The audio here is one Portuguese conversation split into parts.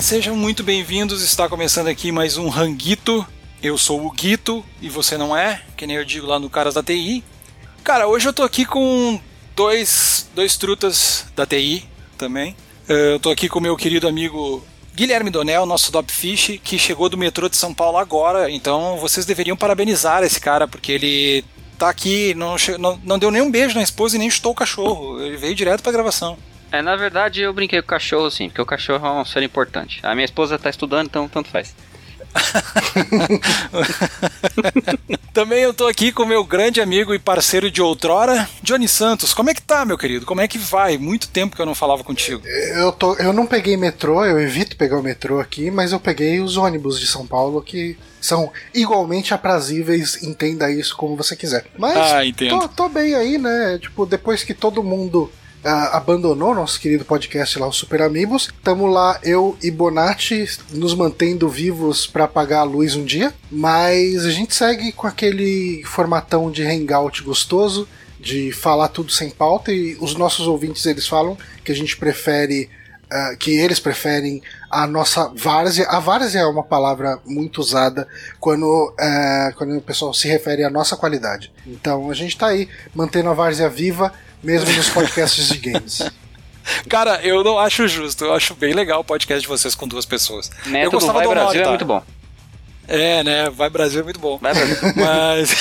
Olá, sejam muito bem-vindos. Está começando aqui mais um Ranguito. Eu sou o Guito e você não é, que nem eu digo lá no Caras da TI. Cara, hoje eu tô aqui com dois, dois trutas da TI também. Eh, Eu tô aqui com meu querido amigo Guilherme Donel, nosso Dopfish, que chegou do metrô de São Paulo agora. Então vocês deveriam parabenizar esse cara, porque ele tá aqui, não, não, não deu nem um beijo na esposa e nem chutou o cachorro. Ele veio direto pra gravação. É, na verdade eu brinquei com o cachorro sim, porque o cachorro é um ser importante. A minha esposa tá estudando, então tanto faz. Também eu tô aqui com meu grande amigo e parceiro de outrora, Johnny Santos. Como é que tá, meu querido? Como é que vai? Muito tempo que eu não falava contigo. Eu, tô, eu não peguei metrô, eu evito pegar o metrô aqui, mas eu peguei os ônibus de São Paulo que são igualmente aprazíveis, entenda isso como você quiser. Mas Ah, entendo. tô, tô bem aí, né? Tipo, depois que todo mundo ah, abandonou nosso querido podcast lá, o Super Amigos, tamo lá, eu e Bonatti, nos mantendo vivos pra apagar a luz um dia, mas a gente segue com aquele formatão de hangout gostoso, de falar tudo sem pauta, e os nossos ouvintes eles falam que a gente prefere Uh, que eles preferem a nossa várzea. A várzea é uma palavra muito usada quando, uh, quando o pessoal se refere à nossa qualidade. Então a gente tá aí mantendo a várzea viva, mesmo nos podcasts de games. Cara, eu não acho justo. Eu acho bem legal o podcast de vocês com duas pessoas. eu gostava Vai do Honório, Brasil é muito bom. É, né? Vai Brasil é muito bom. Vai Brasil. Mas,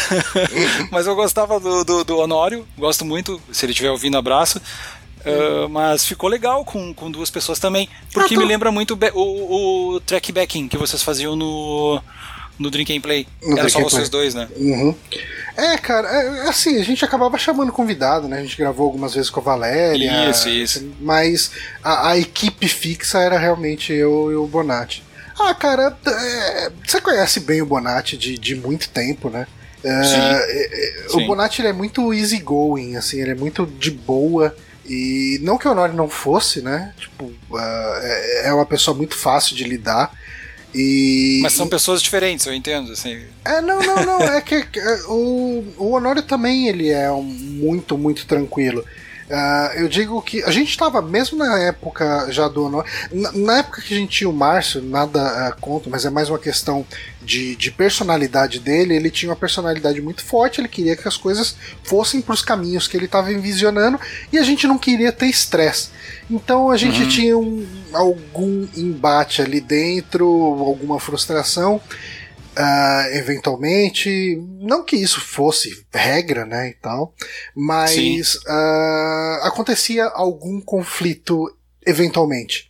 mas eu gostava do, do, do Honório, gosto muito. Se ele estiver ouvindo, abraço. Uh, mas ficou legal com, com duas pessoas também. Porque Ah, tô- me lembra muito be- o, o track backing que vocês faziam no, no Drink and Play. No Era Drink só vocês Play. dois, né? Uhum. É, cara, é, assim, a gente acabava chamando convidado, né? A gente gravou algumas vezes com a Valéria. Isso, isso. Mas a, a equipe fixa era realmente eu e o Bonatti. Ah, cara, é, você conhece bem o Bonatti de, de muito tempo, né? É, Sim. é, é, o Sim. Bonatti ele é muito easygoing, assim, ele é muito de boa. E não que o Honório não fosse, né? Tipo, é, é uma pessoa muito fácil de lidar. E, Mas são pessoas diferentes, eu entendo. Assim. é, não, não, não. É que é, o, o Honório também ele é um, muito, muito tranquilo. Ah, eu digo que a gente estava, mesmo na época já do Honório, na, na época que a gente tinha o Márcio, nada ah, contra, mas é mais uma questão de, de personalidade dele. Ele tinha uma personalidade muito forte, ele queria que as coisas fossem para os caminhos que ele estava envisionando e a gente não queria ter estresse. Então a gente tinha um, algum embate ali dentro, alguma frustração. Ah, eventualmente, não que isso fosse regra, né, e tal, mas ah, acontecia algum conflito eventualmente.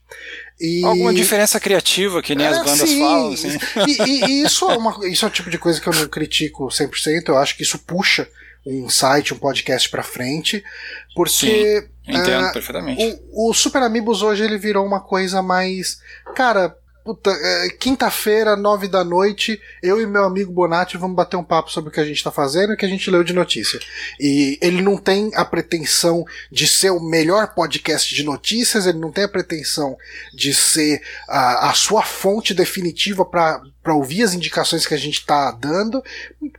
E... Alguma diferença criativa, que nem as É, bandas sim. falam. Assim. E, e- e isso, é uma, isso é o tipo de coisa que eu não critico 100%, eu acho que isso puxa um site, um podcast pra frente, porque Entendo ah, perfeitamente. o, o Super Amigos hoje ele virou uma coisa mais. Cara, puta, é, quinta-feira, nove da noite, eu e meu amigo Bonatti vamos bater um papo sobre o que a gente tá fazendo e o que a gente leu de notícia. E ele não tem a pretensão de ser o melhor podcast de notícias, ele não tem a pretensão de ser a, a sua fonte definitiva para para ouvir as indicações que a gente tá dando.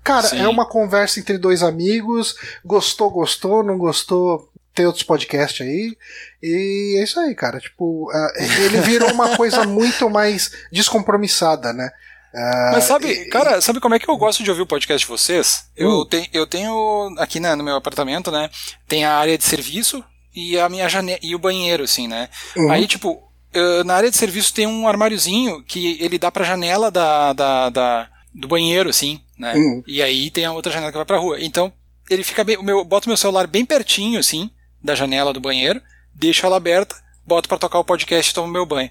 Cara, Sim. é uma conversa entre dois amigos, gostou, gostou, não gostou, tem outros podcasts aí. E é isso aí, cara. Tipo, ah, ele virou uma coisa muito mais descompromissada, né? Ah, Mas sabe, e- cara, sabe como é que eu gosto de ouvir o podcast de vocês? Eu, Hum. tenho, eu tenho aqui na- no meu apartamento, né? Tem a área de serviço e a minha janela e o banheiro, assim, né? Uhum. Aí, tipo, na área de serviço tem um armáriozinho que ele dá pra janela da, da, da- do banheiro, assim, né? Uhum. E aí tem a outra janela que vai pra rua. Então, ele fica bem. O meu, boto meu celular bem pertinho, assim, da janela do banheiro, deixo ela aberta, boto pra tocar o podcast e tomo meu banho.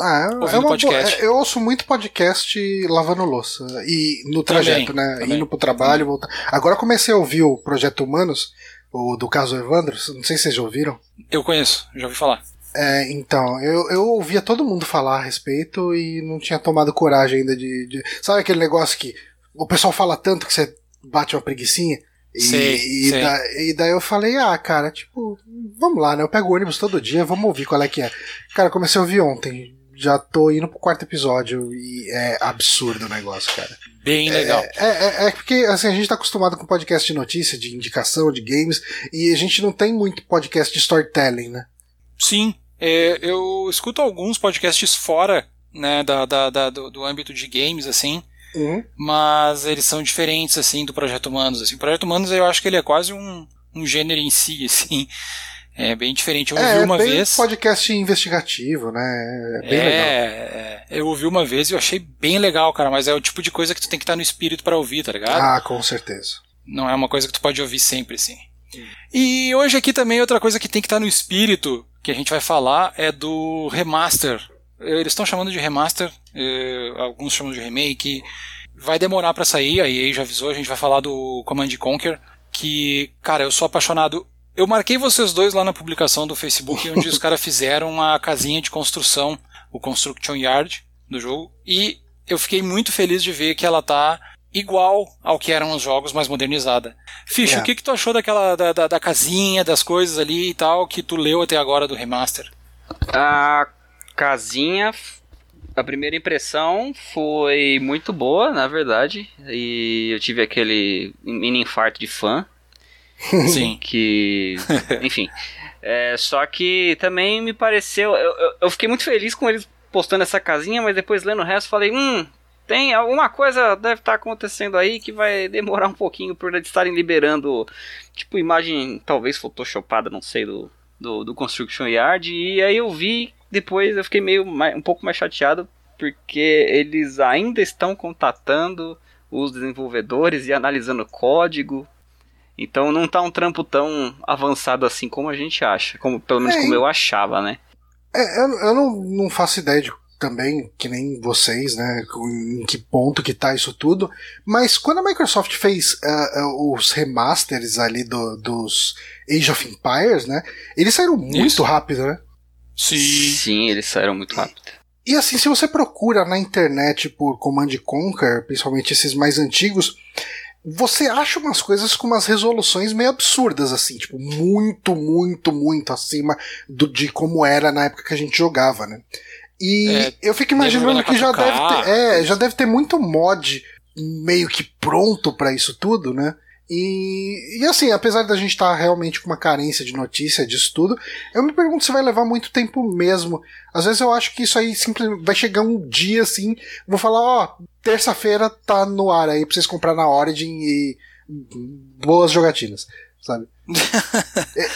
Ah, é uma podcast. boa- eu ouço muito podcast lavando louça e no trajeto, né? também. Indo pro trabalho, voltar. Agora eu comecei a ouvir o Projeto Humanos, o do caso Evandro, não sei se vocês já ouviram. Eu conheço, já ouvi falar. É, então, eu, eu ouvia todo mundo falar a respeito e não tinha tomado coragem ainda de, de- Sabe aquele negócio que o pessoal fala tanto que você bate uma preguicinha? E, e, da- e daí eu falei, ah, cara, tipo, vamos lá, né? Eu pego o ônibus todo dia, vamos ouvir qual é que é. Cara, comecei a ouvir ontem. Já tô indo pro quarto episódio e é absurdo o negócio, cara. Bem legal. É, é, é porque assim, a gente tá acostumado com podcast de notícia, de indicação, de games, e a gente não tem muito podcast de storytelling, né? Sim, É, eu escuto alguns podcasts fora né, da, da, da do, do, âmbito de games, assim, uhum. mas eles são diferentes, assim, do Projeto Humanos. Assim. O Projeto Humanos eu acho que ele é quase um, um gênero em si, assim. É bem diferente. Eu ouvi é, uma bem vez. podcast investigativo, né? É bem é, legal. É, eu ouvi uma vez e eu achei bem legal, cara, mas é o tipo de coisa que tu tem que estar no espírito para ouvir, tá ligado? Ah, com certeza. Não é uma coisa que tu pode ouvir sempre, assim. E hoje aqui também outra coisa que tem que estar no espírito que a gente vai falar é do remaster. Eles estão chamando de remaster, alguns chamam de remake. Vai demorar para sair, a EA já avisou, a gente vai falar do Command Conquer, que, cara, eu sou apaixonado. Eu marquei vocês dois lá na publicação do Facebook, onde os caras fizeram a casinha de construção, o Construction Yard do jogo, e eu fiquei muito feliz de ver que ela tá igual ao que eram os jogos, mais modernizada. Ficha, é. o que, que tu achou daquela da, da, da, casinha, das coisas ali e tal, que tu leu até agora do remaster? A casinha, a primeira impressão foi muito boa, na verdade, e eu tive aquele mini infarto de fã. Sim. Que, enfim. É, só que também me pareceu. Eu, eu, eu fiquei muito feliz com eles postando essa casinha, mas depois lendo o resto falei, hum, tem alguma coisa deve estar tá acontecendo aí que vai demorar um pouquinho por eles estarem liberando, tipo, imagem talvez photoshopada, não sei, do, do, do Construction Yard. E aí eu vi, depois eu fiquei meio um pouco mais chateado porque eles ainda estão contatando os desenvolvedores e analisando código. Então não tá um trampo tão avançado assim como a gente acha, como pelo menos é, como eu achava, né? É, eu, eu não, não faço ideia de também, que nem vocês, né, em que ponto que tá isso tudo, mas quando a Microsoft fez uh, os remasters ali do, dos Age of Empires, né, eles saíram muito isso. rápido, né? Sim. Sim, eles saíram muito rápido. E assim, se você procura na internet por Command Conquer, principalmente esses mais antigos, você acha umas coisas com umas resoluções meio absurdas, assim, tipo, muito, muito, muito acima do, de como era na época que a gente jogava, né? E é, eu fico imaginando que já deve, ter, é, já deve ter muito mod meio que pronto para isso tudo, né? E, e assim, apesar da gente estar tá realmente com uma carência de notícia disso tudo, eu me pergunto se vai levar muito tempo mesmo. Às vezes eu acho que isso aí simplesmente vai chegar um dia assim, vou falar, ó, terça-feira tá no ar aí pra vocês comprar na Origin e boas jogatinas, sabe? é,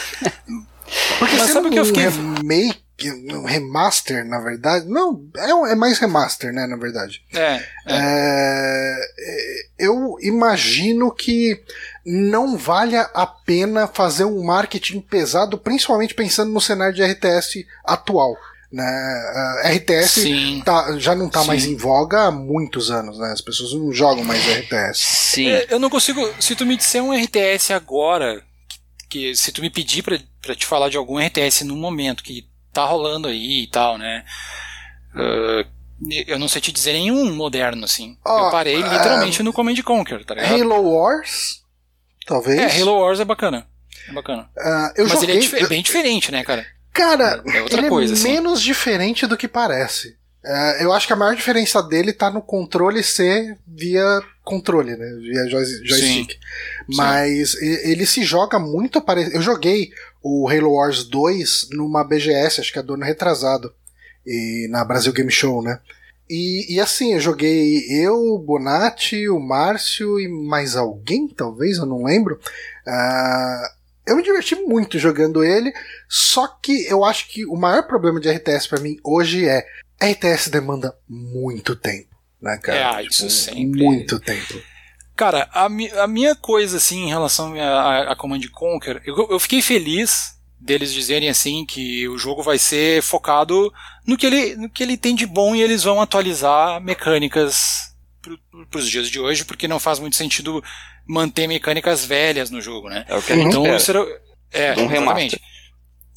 porque Mas sabe que eu fiquei... remake um remaster, na verdade. Não, é, é mais remaster, né, na verdade. É, é. é. Eu imagino que não valha a pena fazer um marketing pesado, principalmente pensando no cenário de RTS atual. Né? Uh, RTS tá, já não está mais em voga há muitos anos, né? As pessoas não jogam mais RTS. Sim. É, eu não consigo. Se tu me disser um RTS agora, que, que se tu me pedir para te falar de algum RTS no momento que tá rolando aí e tal, né? Uh, eu não sei te dizer nenhum moderno, assim. Oh, eu parei literalmente uh, no Command Conquer, tá ligado? Halo Wars? Talvez. É, Halo Wars é bacana. É bacana. Uh, Mas joguei, ele é, dif é, bem diferente, né, cara? Cara, é outra ele coisa, é assim. menos diferente do que parece. Uh, eu acho que a maior diferença dele tá no controle ser via controle, né? Via joystick. Sim. Mas Sim. ele se joga muito parecido. Eu joguei o Halo Wars 2 numa BGS, acho que é do ano retrasado, e na Brasil Game Show, né? E, e assim, eu joguei eu, o Bonatti, o Márcio e mais alguém, talvez, eu não lembro. Uh, eu me diverti muito jogando ele, só que eu acho que o maior problema de RTS para mim hoje é RTS demanda muito tempo, né, cara? É, tipo, isso sempre. Muito tempo. Cara, a, mi a minha coisa, assim, em relação a, a Command Conquer, eu, eu fiquei feliz deles dizerem assim que o jogo vai ser focado no que ele, no que ele tem de bom e eles vão atualizar mecânicas para os dias de hoje, porque não faz muito sentido manter mecânicas velhas no jogo, né? É o que a gente então, isso era, é, um remaster.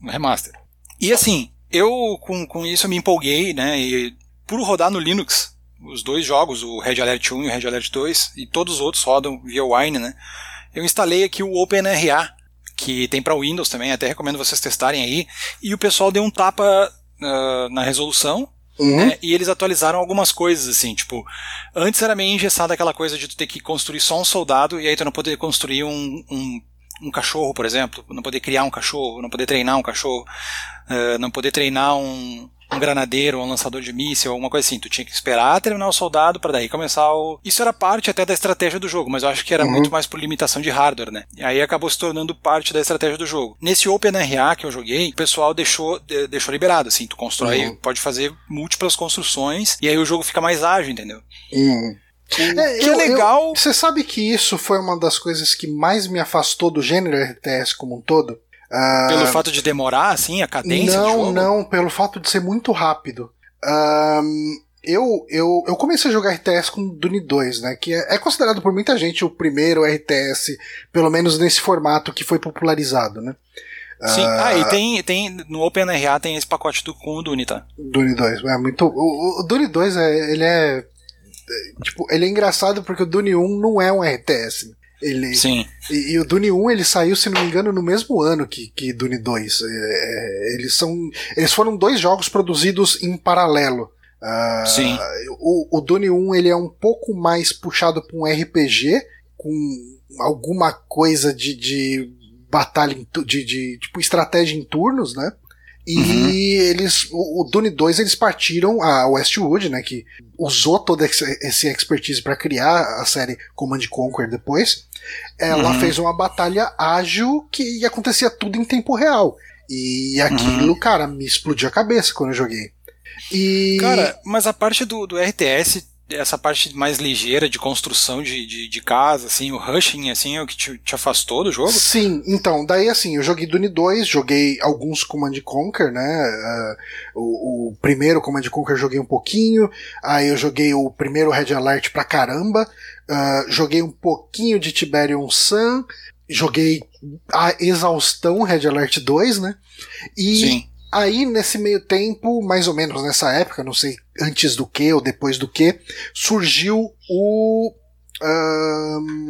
Um remaster. E assim, eu com, com isso eu me empolguei, né? E por rodar no Linux, os dois jogos, o Red Alert 1 e o Red Alert 2, e todos os outros rodam via Wine, né? Eu instalei aqui o OpenRA, que tem para Windows também, até recomendo vocês testarem aí, e o pessoal deu um tapa uh, na resolução, Uhum. Né, e eles atualizaram algumas coisas, assim, tipo, antes era meio engessada aquela coisa de tu ter que construir só um soldado e aí tu não poder construir um, um, um cachorro, por exemplo, não poder criar um cachorro, não poder treinar um cachorro, uh, não poder treinar um, um granadeiro, um lançador de míssil, alguma coisa assim. Tu tinha que esperar terminar o soldado para daí começar o. Isso era parte até da estratégia do jogo, mas eu acho que era uhum. muito mais por limitação de hardware, né? E aí acabou se tornando parte da estratégia do jogo. Nesse OpenRA que eu joguei, o pessoal deixou, deixou liberado, assim, tu constrói, uhum. pode fazer múltiplas construções e aí o jogo fica mais ágil, entendeu? Uhum. É, que é eu, é legal. Você sabe que isso foi uma das coisas que mais me afastou do gênero RTS como um todo? Uh, pelo fato de demorar, assim, a cadência? Não, não, pelo fato de ser muito rápido. Eu, eu, eu comecei a jogar RTS com Dune 2, né? Que é, é, considerado por muita gente o primeiro RTS, pelo menos nesse formato que foi popularizado, né? Sim, uh, ah, e tem, tem no OpenRA tem esse pacote do, com o Dune, tá? Dune 2, é muito. O, o Dune 2 é, ele é. Tipo, ele é engraçado porque o Dune 1 não é um RTS. Ele, Sim. E, e, o Dune 1 ele saiu, se não me engano, no mesmo ano que, que Dune 2. É, é, eles são. Eles foram dois jogos produzidos em paralelo. Uh, Sim. O, o Dune 1 ele é um pouco mais puxado para um RPG, com alguma coisa de, de batalha, de, de tipo estratégia em turnos, né? E uhum. eles, o, o Dune 2 eles partiram a Westwood, né, que usou toda esse expertise para criar a série Command Conquer depois. Ela uhum. fez uma batalha ágil que acontecia tudo em tempo real. E aquilo, uhum. cara, me explodiu a cabeça quando eu joguei. E... Cara, mas a parte do, do RTS essa parte mais ligeira de construção de, de, de, casa, assim, o rushing, assim, é o que te, te, afastou do jogo? Sim, então, daí assim, eu joguei Dune 2, joguei alguns Command Conquer, né, uh, o, o, primeiro Command Conquer eu joguei um pouquinho, aí eu joguei o primeiro Red Alert pra caramba, uh, joguei um pouquinho de Tiberium Sun, joguei a exaustão Red Alert 2, né, e... Sim Aí, nesse meio tempo, mais ou menos nessa época, não sei antes do que ou depois do que, surgiu o. Um,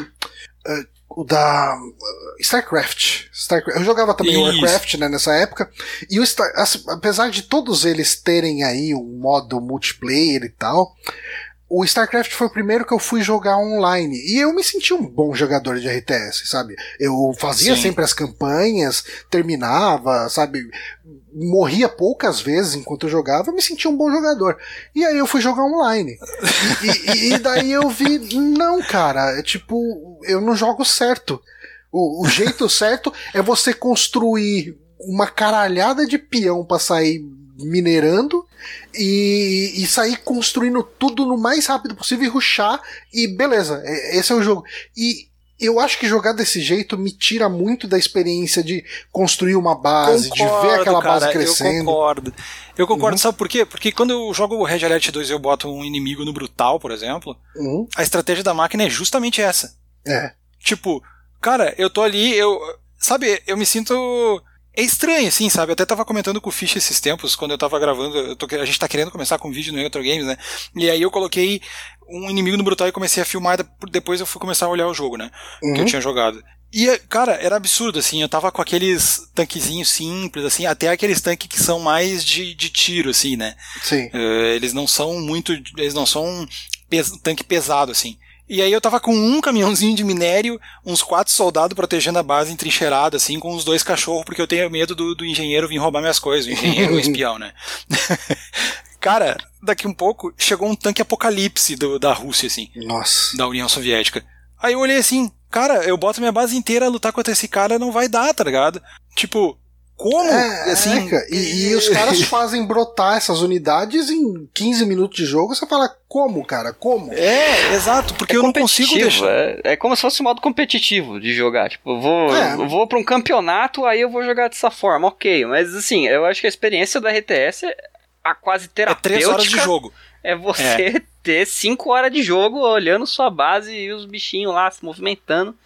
uh, o da StarCraft. StarCraft. Eu jogava também Isso. Warcraft né, nessa época. E o Star, apesar de todos eles terem aí um modo multiplayer e tal, o StarCraft foi o primeiro que eu fui jogar online. E eu me senti um bom jogador de RTS, sabe? Eu fazia Sim. sempre as campanhas, terminava, sabe? Morria poucas vezes enquanto eu jogava, me sentia um bom jogador. E aí eu fui jogar online. e, e, e, daí eu vi, não, cara, é tipo, eu não jogo certo. O, o jeito certo é você construir uma caralhada de peão para sair minerando e, e sair construindo tudo no mais rápido possível e ruxar e beleza, é, esse é o jogo. E eu acho que jogar desse jeito me tira muito da experiência de construir uma base, concordo, de ver aquela cara, base crescendo. Eu concordo. Eu concordo, uhum. sabe por quê? Porque quando eu jogo o Red Alert 2 e eu boto um inimigo no brutal, por exemplo, uhum. a estratégia da máquina é justamente essa. É. Tipo, cara, eu tô ali, eu. Sabe, eu me sinto é estranho, assim, sabe? Eu até tava comentando com o Fish esses tempos, quando eu tava gravando, eu tô, a gente tá querendo começar com vídeo no Retro Games, né? E aí eu coloquei um inimigo no Brutal e comecei a filmar, depois eu fui começar a olhar o jogo, né? Uhum. Que eu uhum. tinha jogado. E, cara, era absurdo, assim, eu tava com aqueles tanquezinhos simples, assim, até aqueles tanques que são mais de, de tiro, assim, né? Sim. Uh, eles não são muito, eles não são pes, tanque pesado, assim. E aí eu tava com um caminhãozinho de minério, uns quatro soldados protegendo a base entrincheirada, assim, com os dois cachorros, porque eu tenho medo do, do engenheiro vir roubar minhas coisas, o engenheiro o espião, né? Cara, daqui um pouco chegou um tanque apocalipse do, da Rússia, assim. Nossa. Da União Soviética. Aí eu olhei assim, cara, eu boto minha base inteira a lutar contra esse cara, não vai dar, tá ligado? Tipo, como? É, assim, é, e, e, os caras fazem brotar essas unidades em 15 minutos de jogo. Você fala, como, cara? Como? É, exato, porque é eu não consigo deixar. É, é, como se fosse um modo competitivo de jogar. Tipo, eu vou, é. eu vou pra um campeonato, aí eu vou jogar dessa forma, ok. Mas assim, eu acho que a experiência da RTS é a quase terapêutica. É 3 horas de jogo. É você é. ter 5 horas de jogo olhando sua base e os bichinhos lá se movimentando.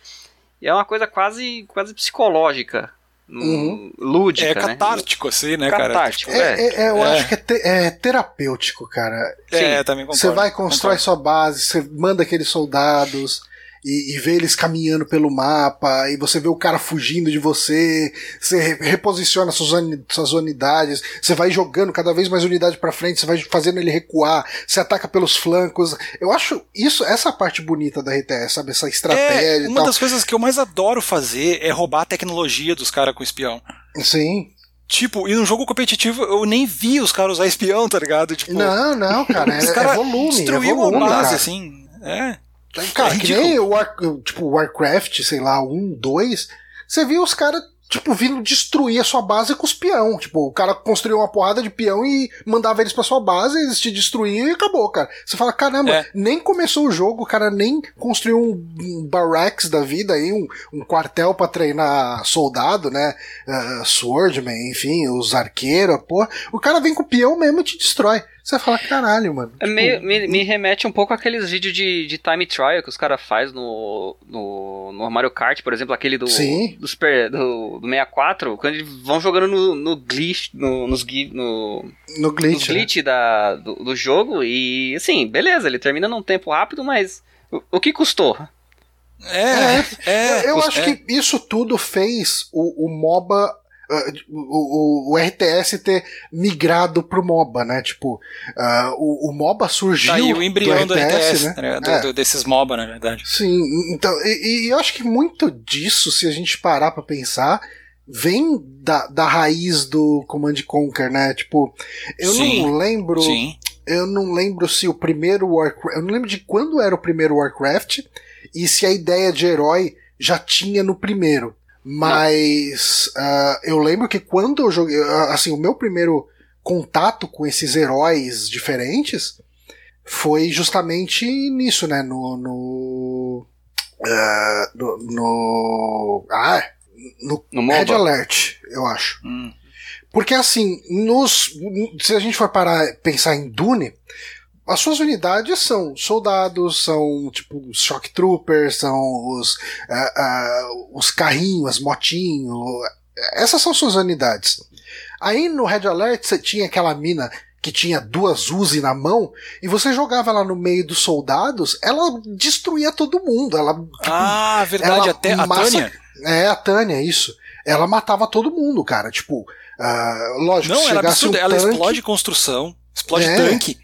E é uma coisa quase, quase psicológica uhum. lúdica. É né? catártico, né? assim, né, cara? Catártico, é, é. é eu é. acho que é, te, é, terapêutico, cara. É, Sim. também concordo. Você vai, constrói concordo. sua base, você manda aqueles soldados. E, e ver eles caminhando pelo mapa, e você vê o cara fugindo de você, você reposiciona suas, suas unidades, você vai jogando cada vez mais unidade para frente, você vai fazendo ele recuar, você ataca pelos flancos. Eu acho isso, essa parte bonita da RTS, sabe? Essa estratégia. É, uma das coisas que eu mais adoro fazer é roubar a tecnologia dos caras com espião. Sim. Tipo, e no jogo competitivo eu nem vi os caras usar espião, tá ligado? Tipo, não, não, cara, é, cara é volume. Destruiu é volume, a base, cara. assim. É. Cara, é que nem o War, tipo, Warcraft, sei lá, um, dois, você viu os caras tipo, vindo destruir a sua base com os peão. Tipo, o cara construiu uma porrada de peão e mandava eles pra sua base, eles te destruíam e acabou, cara. Você fala, caramba, É. nem começou o jogo, o cara nem construiu um, um barracks da vida aí, um, um quartel pra treinar soldado, né? Uh, swordman, enfim, os arqueiros, pô. O cara vem com o peão mesmo e te destrói. Você fala, caralho, mano. É Tipo, meio, me, me remete um pouco àqueles vídeos de, de time trial que os caras fazem no, no, no Mario Kart, por exemplo, aquele do, Sim. do, Super, do, do 64, quando eles vão jogando no, no glitch, no, nos, no, no nos glitch. né? glitch da, do, do jogo e assim, beleza, ele termina num tempo rápido, mas o, o que custou? É, é. eu os- acho é. que isso tudo fez o, o MOBA. Ah, o, o, RTS ter migrado pro MOBA, né? Tipo, ah, o, o MOBA surgiu. Tá aí o embrião do RTS, né? né? Do- É. do- desses MOBA, na verdade. Sim, então, e, e eu acho que muito disso, se a gente parar pra pensar, vem da, da raiz do Command and Conquer, né? Tipo, eu Sim, não lembro. Sim. Eu não lembro se o primeiro Warcraft. Eu não lembro de quando era o primeiro Warcraft e se a ideia de herói já tinha no primeiro. Mas ah, eu lembro que quando eu joguei. ah, Assim, o meu primeiro contato com esses heróis diferentes foi justamente nisso, né? No. No. ah, no, no ah, no, No Red? Alert, eu acho. Hum. Porque assim, nos, se a gente for parar e pensar em Dune, as suas unidades são soldados, são tipo os shock troopers, são os, ah, ah, os carrinhos, as motinhos. Essas são suas unidades. Aí no Red Alert você tinha aquela mina que tinha duas Uzi na mão e você jogava ela no meio dos soldados, ela destruía todo mundo. Ela, tipo, Ah, verdade. ela Até a massa- Tânia. É, a Tânia, isso. Ela matava todo mundo, cara. Tipo, ah, lógico, Não, ela, chegasse um ela tanque, explode construção, explode É. tanque.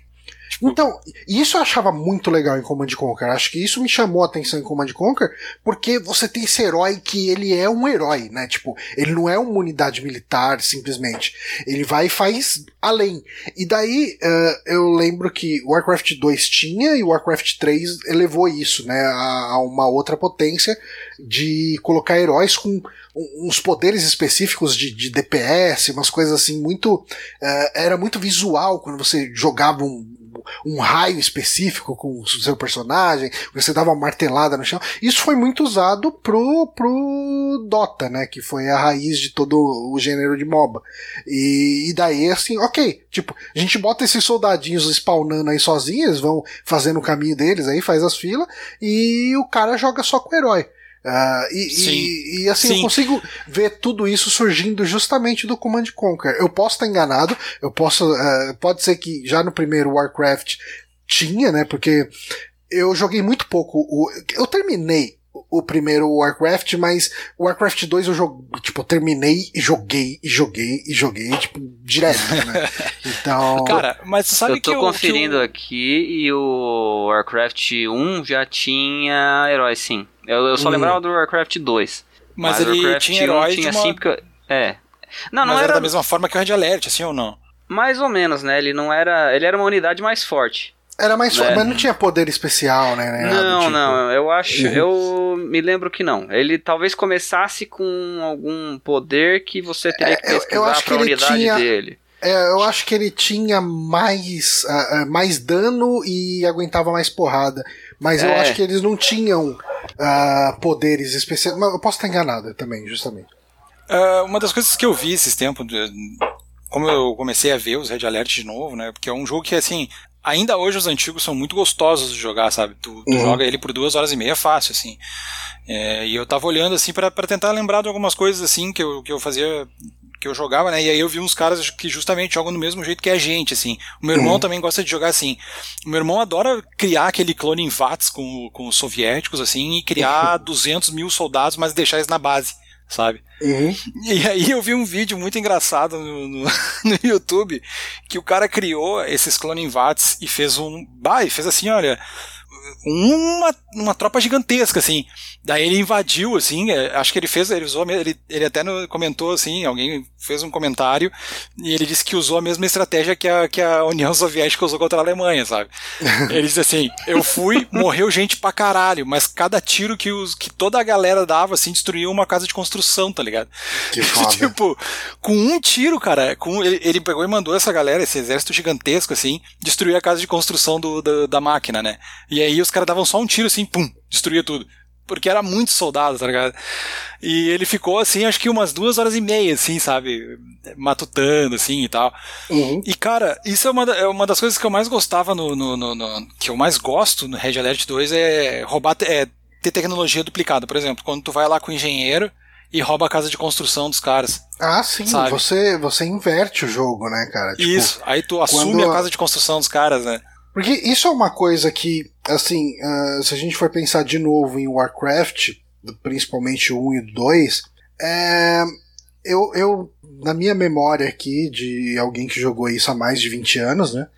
Então, isso eu achava muito legal em Command Conquer. Acho que isso me chamou a atenção em Command Conquer, porque você tem esse herói que ele é um herói, né? Tipo, ele não é uma unidade militar, simplesmente. Ele vai e faz além. E daí, eh, eu lembro que Warcraft 2 tinha e Warcraft 3 elevou isso, né? A, a uma outra potência de colocar heróis com uns poderes específicos de, de DPS, umas coisas assim muito. eh, era muito visual quando você jogava um, um raio específico com o seu personagem, você dava uma martelada no chão. Isso foi muito usado pro, pro Dota, né? Que foi a raiz de todo o gênero de MOBA. E, e daí, assim, ok. Tipo, a gente bota esses soldadinhos spawnando aí sozinhos, vão fazendo o caminho deles aí, faz as filas, e o cara joga só com o herói. Ah, e, e, e, assim, Sim. eu consigo ver tudo isso surgindo justamente do Command Conquer. Eu posso estar enganado, eu posso. ah, pode ser que já no primeiro Warcraft tinha, né? Porque eu joguei muito pouco. O, eu terminei o primeiro Warcraft, mas o Warcraft 2 eu joguei, tipo, eu terminei e joguei e joguei e joguei, tipo, direto, né? Então. Cara, mas você sabe eu tô que o- conferindo que o- aqui e o Warcraft 1 já tinha heróis, sim. Eu, eu só Hum. lembrava do Warcraft 2. Mas, o ele Warcraft tinha 1 heróis tinha de uma... porque... É. Não, não mas era... era, da mesma forma que o Red Alert, assim ou não? mais ou menos, né? Ele não era... Ele era uma unidade mais forte. Era mais só, É. mas não tinha poder especial, né? do Não, tipo. não, eu acho, Uhum. eu me lembro que não. Ele talvez começasse com algum poder que você teria que É, eu- eu pesquisar acho que ele unidade tinha- dele. É, eu acho que ele tinha mais, ah, mais dano e aguentava mais porrada. Mas eu É. acho que eles não tinham ah, poderes especiais. Mas eu posso estar enganado também, justamente. Ah, uma das coisas que eu vi esses tempos, de- como eu comecei a ver os Red Alert de novo, né? Porque é um jogo que, assim, ainda hoje os antigos são muito gostosos de jogar, sabe? Tu, tu Uhum. joga ele por duas horas e meia fácil, assim. É, e eu tava olhando, assim, pra pra tentar lembrar de algumas coisas, assim, que eu, que eu fazia que eu jogava, né? E aí eu vi uns caras que justamente jogam do mesmo jeito que a gente, assim. O meu irmão uhum. também gosta de jogar assim. O meu irmão adora criar aquele clone em VATS com, com os soviéticos, assim, e criar 200 mil soldados, mas deixar eles na base, sabe? Uhum. E aí eu vi um vídeo muito engraçado no, no, no YouTube que o cara criou esses clone VATS e fez um. Bah, e fez assim, olha uma, uma tropa gigantesca, assim. Daí ele invadiu, assim, é, acho que ele fez, ele usou, ele, ele até comentou, assim, alguém fez um comentário e ele disse que usou a mesma estratégia que a, que a União Soviética usou contra a Alemanha, sabe? ele disse assim, eu fui, morreu gente pra caralho, mas cada tiro que, os, que toda a galera dava, assim, destruiu uma casa de construção, tá ligado? Que foda. tipo, com um tiro, cara, com, ele, ele, pegou e mandou essa galera, esse exército gigantesco, assim, destruir a casa de construção do, do da máquina, né? E aí os caras davam só um tiro assim, pum, destruía tudo. Porque era muito soldado, tá ligado? E ele ficou assim, acho que umas duas horas e meia, assim, sabe? Matutando, assim e tal. Uhum. E, cara, isso é uma, é uma das coisas que eu mais gostava no, no, no, no. que eu mais gosto no Red Alert 2 é roubar. É, ter tecnologia duplicada. Por exemplo, quando tu vai lá com o engenheiro e rouba a casa de construção dos caras. Ah, sim. Sabe? Você, você inverte o jogo, né, cara? Tipo, isso. Aí tu assume a casa de construção dos caras, né? Porque isso é uma coisa que, assim, uh, se a gente for pensar de novo em Warcraft, principalmente o 1 e o 2, é, eu, eu, na minha memória aqui, de alguém que jogou isso há mais de 20 anos, né?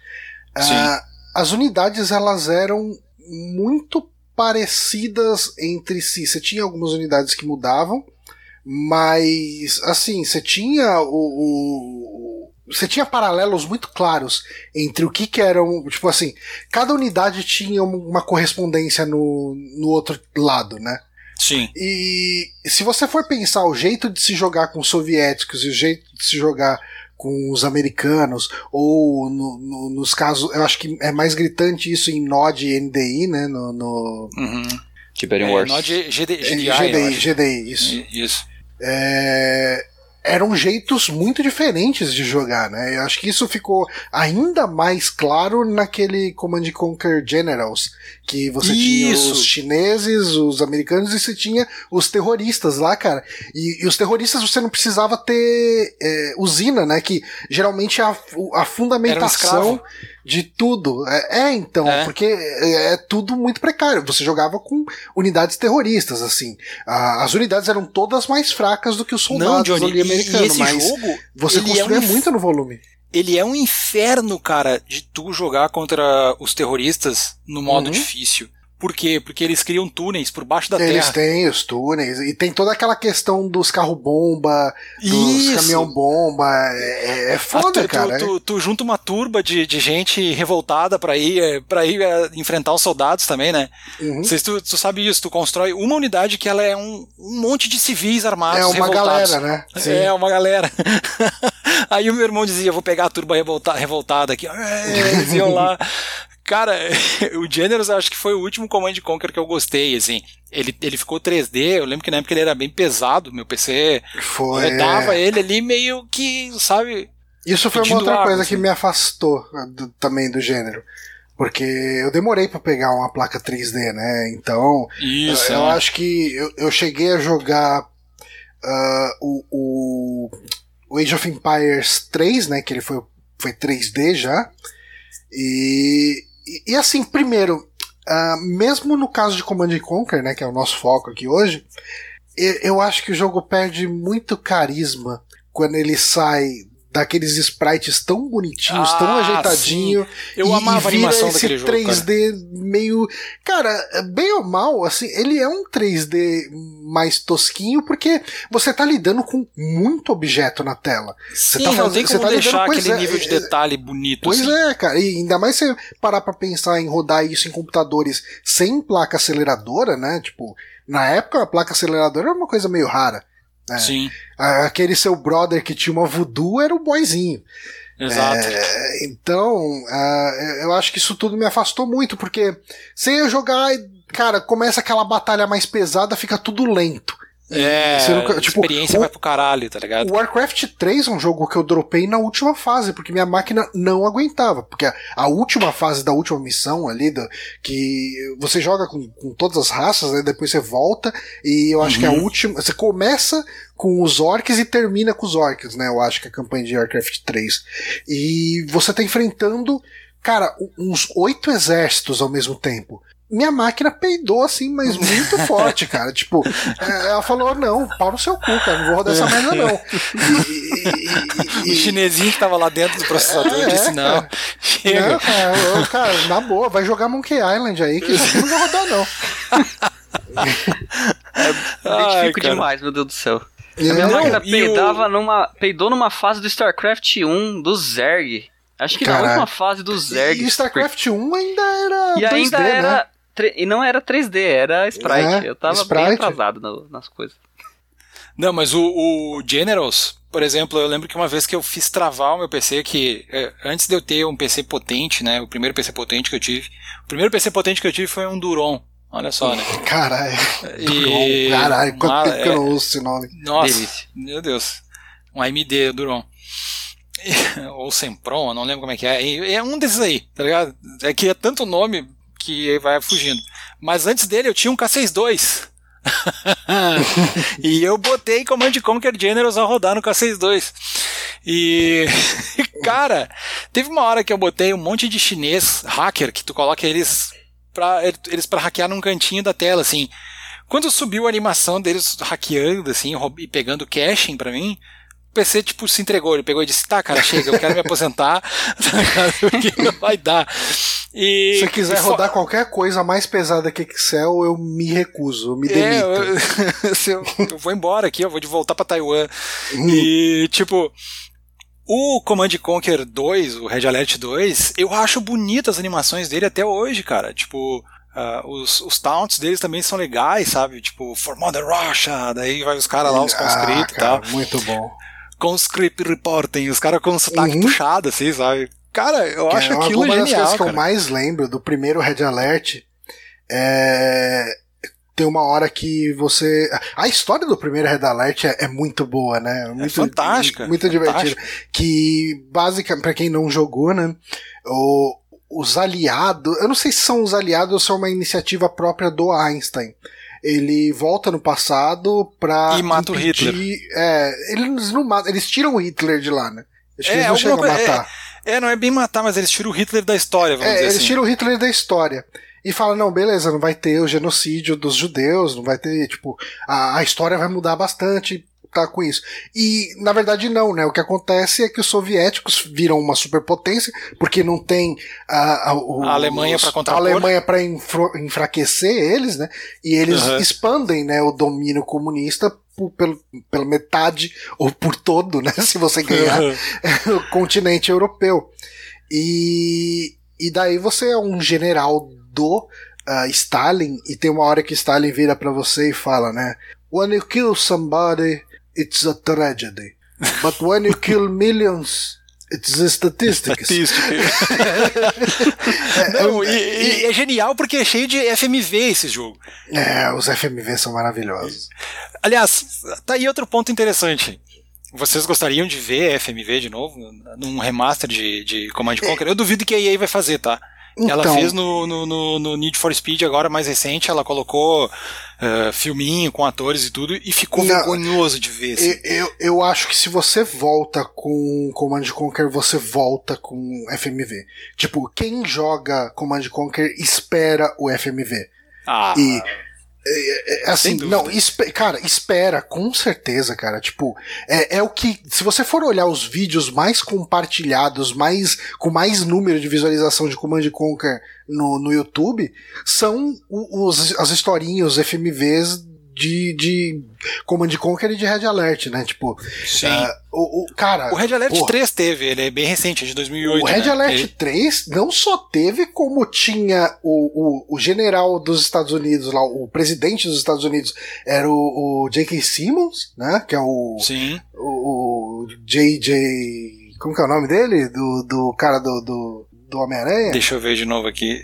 Uh, as unidades elas eram muito parecidas entre si. Você tinha algumas unidades que mudavam, mas assim, você tinha o, o, você tinha paralelos muito claros entre o que, que eram, tipo assim, cada unidade tinha uma correspondência no, no outro lado, né? Sim. E se você for pensar o jeito de se jogar com os soviéticos e o jeito de se jogar com os americanos, ou no, no, nos casos, eu acho que é mais gritante isso em Node e NDI, né? No. no... Uhum. Tiberium é, Wars. Node GDI, GDI, GDI, GDI, isso. Isso. É, eram jeitos muito diferentes de jogar, né? Eu acho que isso ficou ainda mais claro naquele Command Conquer Generals, que você isso. tinha os chineses, os americanos e você tinha os terroristas lá, cara. E, e os terroristas você não precisava ter é, usina, né? Que geralmente é a, a fundamentação de tudo. É, é então, é. porque é, é, tudo muito precário. Você jogava com unidades terroristas, assim. as unidades eram todas mais fracas do que os soldados Não, Johnny, ali americanos, mas jogo, você construía é um muito no volume. Ele é um inferno, cara, de tu jogar contra os terroristas no modo uhum. difícil. Por quê? Porque eles criam túneis por baixo da eles terra. Eles têm os túneis. E tem toda aquela questão dos carro-bomba, dos caminhão-bomba. É, é foda, tu, cara. Tu, tu, tu, junta uma turba de, de gente revoltada para ir é, para ir é, enfrentar os soldados também, né? Uhum. Sei se tu, tu sabe isso. Tu constrói uma unidade que ela é um, um monte de civis armados É uma revoltados. galera, né? Sim. É, uma galera. Aí o meu irmão dizia, vou pegar a turba revoltada, revoltada aqui. Eles iam lá Cara, o Generals acho que foi o último Command Conquer que eu gostei, assim. Ele, ele ficou 3D, eu lembro que na época ele era bem pesado, meu PC foi, rodava é. ele ali meio que, sabe... Isso foi uma outra coisa assim. que me afastou do, também do gênero. Porque eu demorei para pegar uma placa 3D, né? Então, Isso, eu, eu acho que eu, eu, cheguei a jogar uh, o, o, o Age of Empires 3, né? Que ele foi, foi 3D já. E e, e assim, primeiro, uh, mesmo no caso de Command Conquer, né, que é o nosso foco aqui hoje, eu, eu acho que o jogo perde muito carisma quando ele sai daqueles sprites tão bonitinhos, ah, tão ajeitadinho. Sim. Eu e, amava e vira a animação esse daquele 3D jogo, cara. meio, cara, bem ou mal, assim, ele é um 3D mais tosquinho porque você tá lidando com muito objeto na tela. Sim, você tá fazendo, tem como tá deixar aquele é, nível de detalhe bonito. Pois assim. é, cara, e ainda mais você parar para pensar em rodar isso em computadores sem placa aceleradora, né? Tipo, na época a placa aceleradora era uma coisa meio rara. É. Sim. Aquele seu brother que tinha uma voodoo era o boyzinho. Exato. É, então, uh, eu acho que isso tudo me afastou muito, porque sem eu jogar, cara, começa aquela batalha mais pesada, fica tudo lento. É, Você nunca- a tipo, experiência o- vai pro caralho, tá ligado? O Warcraft 3 é um jogo que eu dropei na última fase, porque minha máquina não aguentava. Porque a, a última fase da última missão ali, do, que você joga com, com todas as raças, né? Depois você volta, e eu acho que a última. Você começa com os orcs e termina com os orcs, né? Eu acho que é a campanha de Warcraft 3. E você tá enfrentando, cara, uns oito exércitos ao mesmo tempo. Minha máquina peidou assim, mas muito forte, cara. Tipo, é, ela falou: não, pau no seu cu, cara, não vou rodar essa merda, não. E- e- e- O chinesinho que tava lá dentro do processador É, disse: não, cara. chega. Não, cara, eu- cara, na boa, vai jogar Monkey Island aí, que isso aqui não vai rodar, não. Ai, Identifico cara. demais, meu Deus do céu. A minha não, máquina peidava numa, peidou numa fase do StarCraft 1 do Zerg. Acho que na última fase do Zerg. E StarCraft 1 ainda era E 2D, ainda né? era. tre- E não era 3D, era Sprite. É, eu tava Sprite. bem atrasado no- nas coisas. Não, mas o, o Generals, por exemplo, eu lembro que uma vez que eu fiz travar o meu PC, que é, antes de eu ter um PC potente, né? O primeiro PC potente que eu tive. O primeiro PC potente que eu tive foi um Duron. Olha só, né? Caralho. E- Caralho, quanto tempo que eu é. não ouço esse nome. Nossa, Delícia. meu Deus. Um AMD Duron. Ou Sempron, eu não lembro como é que é. É um desses aí, tá ligado? É que é tanto nome que vai fugindo. Mas antes dele eu tinha um K62. e eu botei Command Conquer Generals a rodar no K62. E, cara, teve uma hora que eu botei um monte de chinês hacker que tu coloca eles pra, eles pra hackear num cantinho da tela, assim. Quando subiu a animação deles hackeando, assim, e pegando caching pra mim, PC, tipo, se entregou. Ele pegou e disse, tá, cara, chega, eu quero me aposentar, tá porque não vai dar. E, Se quiser e rodar qualquer coisa mais pesada que Excel, eu me recuso, eu me É, demito. eu, se eu, eu vou embora aqui, eu vou de voltar pra Taiwan. Hum. E, tipo, o Command Conquer 2, o Red Alert 2, eu acho bonito as animações dele até hoje, cara. Tipo, ah, os, os taunts deles também são legais, sabe? Tipo, For Mother Russia, daí vai os caras lá, os conscript e ah, cara, tal. Muito bom. Conscript Reporting, os caras com sotaque Uhum. puxado, assim, sabe? Cara, eu acho é, aquilo uma das genial, coisas que eu mais lembro do primeiro Red Alert é. Tem uma hora que você. A história do primeiro Red Alert é, é muito boa, né? Muito, fantástica, Muito divertida. Que, basicamente, pra quem não jogou, né? O, os aliados. Eu não sei se são os aliados ou se é uma iniciativa própria do Einstein. Ele volta no passado pra. E mata o impedir- É, eles não matam, eles tiram o Hitler de lá, né? Acho que É, eles não chegam a matar. É, não é bem matar, mas eles tiram o Hitler da história, vamos É, dizer eles assim. tiram o Hitler da história. E falam, não, beleza, não vai ter o genocídio dos judeus, não vai ter, tipo, a, a história vai mudar bastante, tá com isso. E, na verdade, não, né? O que acontece é que os soviéticos viram uma superpotência, porque não tem a, a, o- A Alemanha pra os- contrapor. A Alemanha infro- enfraquecer eles, né? E eles Uhum. expandem, né, o domínio comunista pelo, pela metade, ou por todo, né? Se você ganhar o continente europeu. E, e daí você é um general do ah, Stalin e tem uma hora que Stalin vira pra você e fala, né? When you kill somebody, it's a tragedy. But when you kill millions, it's a statistics. Estatística. Não, e, e é genial porque é cheio de FMV esse jogo. É, os FMV são maravilhosos. Aliás, tá aí outro ponto interessante. Vocês gostariam de ver FMV de novo? Num remaster de, de Command Conquer? Eu duvido que a EA vai fazer, tá? Ela Então- fez no, no, no- no Need for Speed agora mais recente, ela colocou eh, filminho com atores e tudo, e ficou Não, vergonhoso de ver. assim. Eu, eu, eu acho que se você volta com Command Conquer, você volta com FMV. Tipo, quem joga Command Conquer espera o FMV. Ah, E é, é, assim, Sem dúvida. não, espe- cara, espera, com certeza, cara. Tipo, é, é o que. Se você for olhar os vídeos mais compartilhados, mais com mais número de visualização de Command Conquer no, no YouTube, são os, as historinhas, os FMVs de, de Command Conquer e de Red Alert, né? Tipo, sim. ah, o, o- cara. o Red Alert porra, 3 teve, ele é bem recente, é de 2008. o Red né? Alert Ele- 3 não só teve, como tinha o, o, o general dos Estados Unidos lá, o presidente dos Estados Unidos era o, o J.K. Simmons, né? Que é o, Sim. o, o J.J. Como que é o nome dele? Do, do cara do, do, do Homem-Aranha? Deixa eu ver de novo aqui.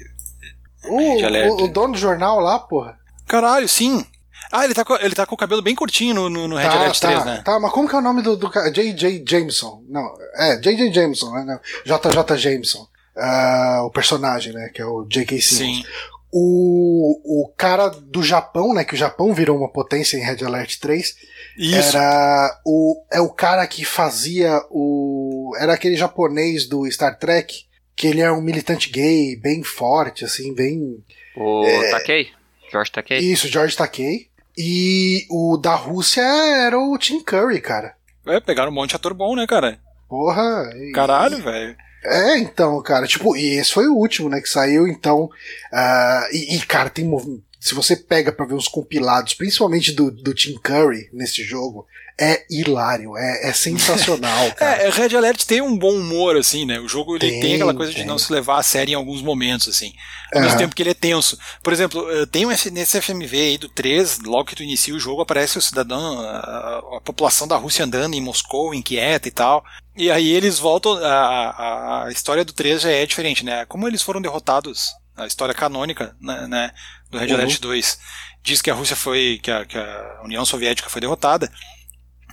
O, o, o dono do jornal lá, porra. Caralho, sim. Ah, ele tá, com, ele tá com o cabelo bem curtinho no, no, no Red Tá, Alert tá, 3, né? tá, mas como que é o nome do, do cara? J.J. Jameson. Não, é, J.J. Jameson, né? J.J. Jameson. Ah, o personagem, né? Que é o J.K. Simmons. Sim. O, o cara do Japão, né? Que o Japão virou uma potência em Red Alert 3. Isso. Era o, é o cara que fazia o. Era aquele japonês do Star Trek. Que ele é um militante gay, bem forte, assim, bem. O É. Takei? George Takei? Isso, George Takei. E o da Rússia era o Tim Curry, cara. É, pegaram um monte de ator bom, né, cara? Porra. e- Caralho, velho. É, então, cara, tipo, e esse foi o último, né, que saiu, então. ah, e, e, cara, tem. mov- Se você pega pra ver os compilados, principalmente do, do Tim Curry nesse jogo, é hilário, é, é sensacional, cara. É, Red Alert tem um bom humor, assim, né? O jogo ele tem, Tem, aquela coisa de tem. não se levar a sério em alguns momentos, assim. Ao Aham. mesmo tempo que ele é tenso. Por exemplo, eh, tem um F- nesse FMV aí do 3, logo que tu inicia o jogo, aparece o cidadão, a, a população da Rússia andando em Moscou, inquieta e tal. E aí eles voltam. A, a, a história do 3 já é diferente, né? Como eles foram derrotados, a história canônica, né, né, do Red Uhum. Alert 2 diz que a Rússia foi. que a, que a União Soviética foi derrotada.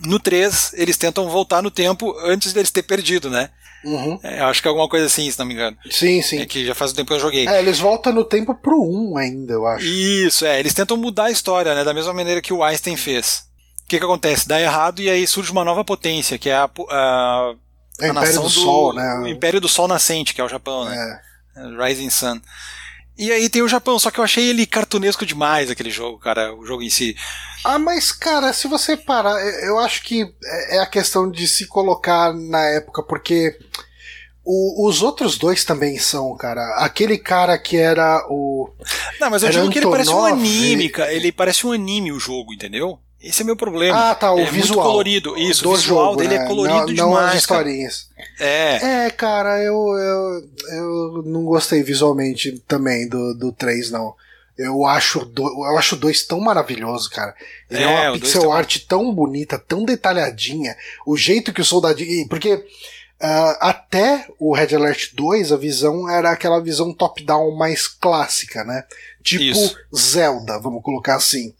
No 3, eles tentam voltar no tempo antes deles ter perdido, né? Uhum. É, acho que é alguma coisa assim, se não me engano. Sim, sim. É que já faz um tempo que eu joguei. É, eles voltam no tempo pro 1 ainda, eu acho. Isso, é. Eles tentam mudar a história, né? Da mesma maneira que o Einstein fez. O que, que acontece? Dá errado e aí surge uma nova potência, que é a, a, É a Império nação do, Sol, né? O Império do Sol Nascente, que é o Japão, né? É. Rising Sun. E aí tem o Japão, só que eu achei ele cartunesco demais, aquele jogo, cara, o jogo em si. Ah, mas cara, se você parar, eu acho que é é a questão de se colocar na época, porque o- os outros dois também são, cara. Aquele cara que era o. Não, mas eu digo que ele parece um Antonov, anime, cara. Ele parece um anime o jogo, entendeu? Esse é meu problema. Ah, tá, o é muito visual. colorido. Isso, do o visual jogo, dele né? é colorido não, demais. Não as cara. historinhas. É. É, cara, eu, eu, eu não gostei visualmente também do, do 3, não. Eu acho, do, eu acho o 2 tão maravilhoso, cara. Ele é, É, uma pixel art tão bonita, tão detalhadinha. O jeito que o soldadinho. Porque ah, até o Red Alert 2, a visão era aquela visão top-down mais clássica, né? Tipo Isso. Zelda, vamos colocar assim.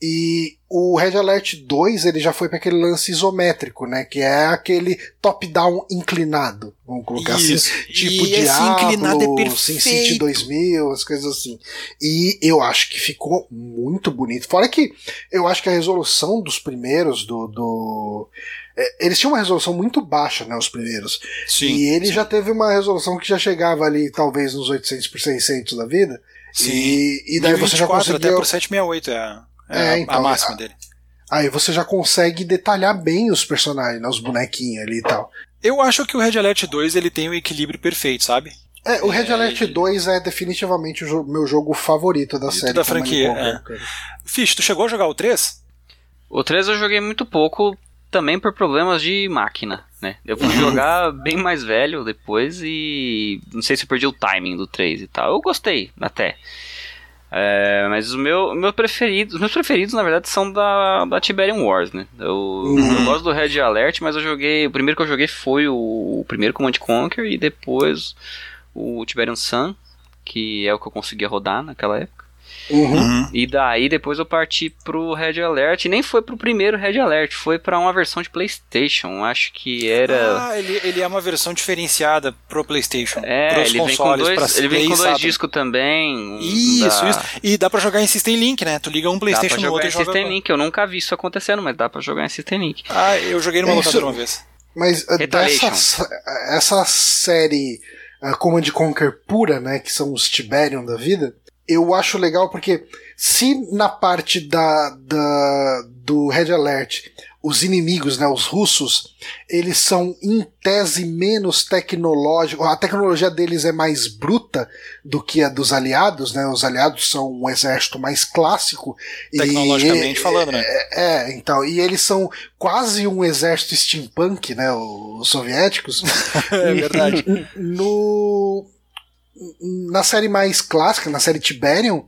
E o Red Alert 2 ele já foi para aquele lance isométrico, né? Que é aquele top-down inclinado, vamos colocar Isso. assim. Tipo e esse inclinado é perfeito. SimCity 2000, as coisas assim. E eu acho que ficou muito bonito. Fora que eu acho que a resolução dos primeiros do. do é, eles tinham uma resolução muito baixa, né? Os primeiros. Sim. e ele sim. já teve uma resolução que já chegava ali, talvez, nos 800 por 600 da vida. Sim. E, e daí você já 1024 até por 768 é, a- é É, a- a, então, máxima a- dele. Aí você já consegue detalhar bem os personagens, né, os bonequinhos ali e tal. Eu acho que o Red Alert 2 ele tem o equilíbrio perfeito, sabe? É, o Red É, Alert e- 2 é definitivamente o jo- meu jogo favorito da E série. da franquia, é. Fish, tu chegou a jogar o 3? O 3 eu joguei muito pouco, também por problemas de máquina, né? Eu fui jogar bem mais velho depois e não sei se eu perdi o timing do 3 e tal. Eu gostei até. É, mas o meu, meu preferido, os meus preferidos, na verdade, são da, da Tiberium Wars, né? Eu, Uhum. eu gosto do Red Alert, mas eu joguei. O primeiro que eu joguei foi o, o primeiro Command Conquer e depois o Tiberium Sun, que é o que eu conseguia rodar naquela época. Uhum. E daí depois eu parti pro Red Alert, e nem foi pro primeiro Red Alert, foi pra uma versão de PlayStation, acho que era. Ah, ele, ele é uma versão diferenciada pro PlayStation. é, pros ele vem com consoles, dois, ele vem com dois discos também. Isso, da- isso. E dá pra jogar em System Link, né? Tu liga um Dá pra PlayStation no outro em e joga. System Link, eu nunca vi isso acontecendo, mas dá pra jogar em System Link. Ah, eu joguei numa É locadora uma vez. Mas uh, dessa essa série uh, Command Conquer pura, né, que são os Tiberium da vida, eu acho legal porque se na parte da, da do Red Alert os inimigos, né, os russos, eles são em tese menos tecnológicos, a tecnologia deles é mais bruta do que a dos aliados, né? Os aliados são um exército mais clássico e- Tecnologicamente falando, né? é, então, e eles são quase um exército steampunk, né, os soviéticos. É verdade. No na série mais clássica, na série Tiberium,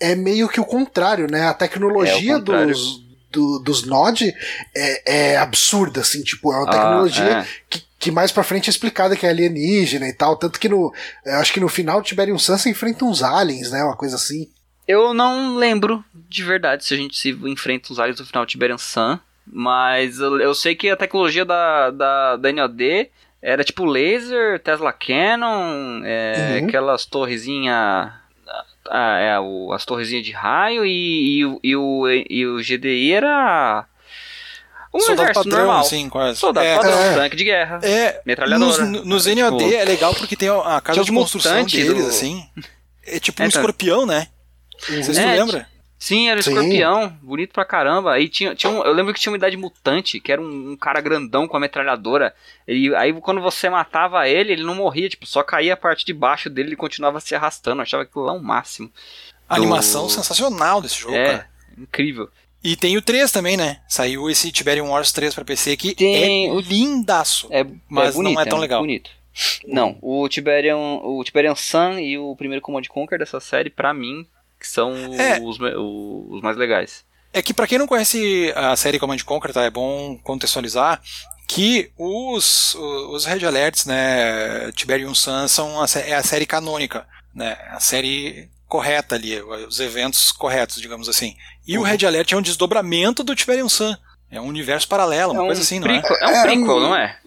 é meio que o contrário, né? A tecnologia É dos do- dos Nod é, é absurda, assim, tipo, é uma Ah, tecnologia é. que, que mais pra frente é explicada que é alienígena e tal, tanto que no, eu acho que no final Tiberium Sun você enfrenta uns aliens, né, uma coisa assim. Eu não lembro de verdade se a gente se enfrenta os aliens do final Tiberian Sun, mas eu, eu sei que a tecnologia da, da, da NOD era tipo laser, Tesla Cannon, é, uhum. aquelas torrezinhas. Ah, é, o, as torrezinhas de raio e, e, e, o, e o GDI era. Um Soldado exército padrão, normal. Sim, quase. Soldado é, padrão, é, tanque de guerra. É, metralhadora. Nos, nos NOD tipo, é legal porque tem a casa de construção deles, do... assim. É tipo um é, escorpião, né? Vocês é, não lembram? Sim, era o escorpião, bonito pra caramba. Aí tinha, tinha um, eu lembro que tinha uma idade mutante, que era um, um cara grandão com a metralhadora. E aí quando você matava ele, ele não morria, tipo, só caía a parte de baixo dele e continuava se arrastando. Eu achava aquilo lá um máximo. A animação sensacional desse jogo, é, cara. Incrível. E tem o 3 também, né? Saiu esse Tiberium Wars 3 pra PC que tem é o... lindaço. É, mas é bonito, não é tão é legal. Bonito. Não, o Tiberium, o Tiberium Sun e o primeiro Command Conquer dessa série, pra mim, que são é. os, os mais legais. É que para quem não conhece a série Command Conquer, tá, é bom contextualizar que os, os Red Alerts, né, Tiberium Sun são a, é a série canônica, né, a série correta ali, os eventos corretos, digamos assim. E uhum. o Red Alert é um desdobramento do Tiberium Sun. É um universo paralelo, uma é um coisa assim, não é? É um prequel, não é?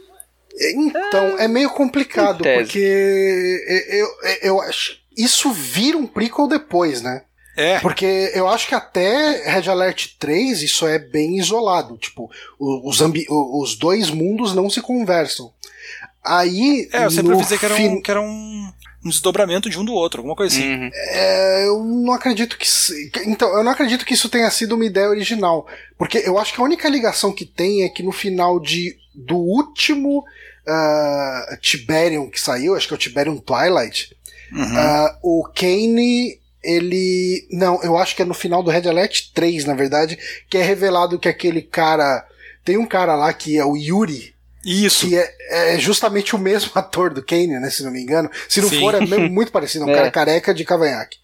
Então, é meio complicado, porque eu, eu, eu acho. Isso vira um prequel depois, né? É. Porque eu acho que até Red Alert 3 isso é bem isolado. Tipo, os, os dois mundos não se conversam. Aí. É, eu sempre avisei que era, um, que era um, um desdobramento de um do outro, alguma coisa assim. Uhum. É, eu não acredito que. Então, eu não acredito que isso tenha sido uma ideia original. Porque eu acho que a única ligação que tem é que no final de, do último uh, Tiberium que saiu, acho que é o Tiberium Twilight, uhum. uh, o Kane ele. Não, eu acho que é no final do Red Alert 3, na verdade, que é revelado que aquele cara. Tem um cara lá que é o Yuri. Isso. Que é, é justamente o mesmo ator do Kane, né? Se não me engano. Se não Sim. for, é muito parecido. É um é. cara careca de cavanhaque.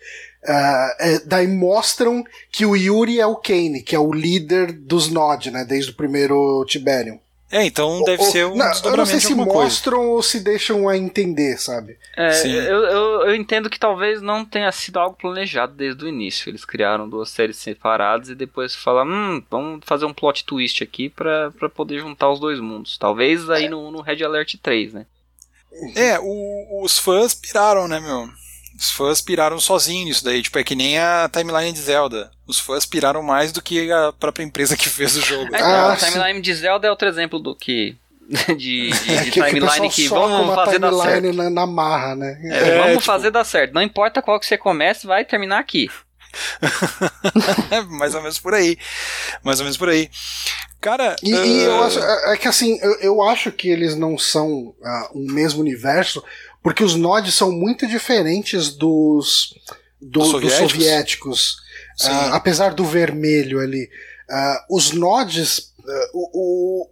Uh, é, daí mostram que o Yuri é o Kane, que é o líder dos Nod, né? Desde o primeiro Tiberium. É, então deve ou, ser um não, Eu não sei se mostram coisa. ou se deixam a entender, sabe? É, eu, eu, eu, entendo que talvez não tenha sido algo planejado desde o início. Eles criaram duas séries separadas e depois falaram, hum, vamos fazer um plot twist aqui pra, pra poder juntar os dois mundos. Talvez aí é. no, no Red Alert 3, né? É, o, os fãs piraram, né, meu? Os fãs piraram sozinhos nisso daí, tipo, é que nem a timeline de Zelda. Os fãs piraram mais do que a própria empresa que fez o jogo. É, ah, a timeline de Zelda é outro exemplo do que de, de, de que timeline que, vamos fazer dar certo. Na, na marra, né? É, é, vamos tipo... fazer dar certo. Não importa qual que você comece, vai terminar aqui. mais ou menos por aí. Mais ou menos por aí. Cara. E, uh... e eu acho, é, é que assim, eu, eu, acho que eles não são uh, um mesmo universo, porque os nodes são muito diferentes dos, do, dos soviéticos. Dos soviéticos uh, apesar do vermelho ali. Uh, os nodes. Uh, o, o,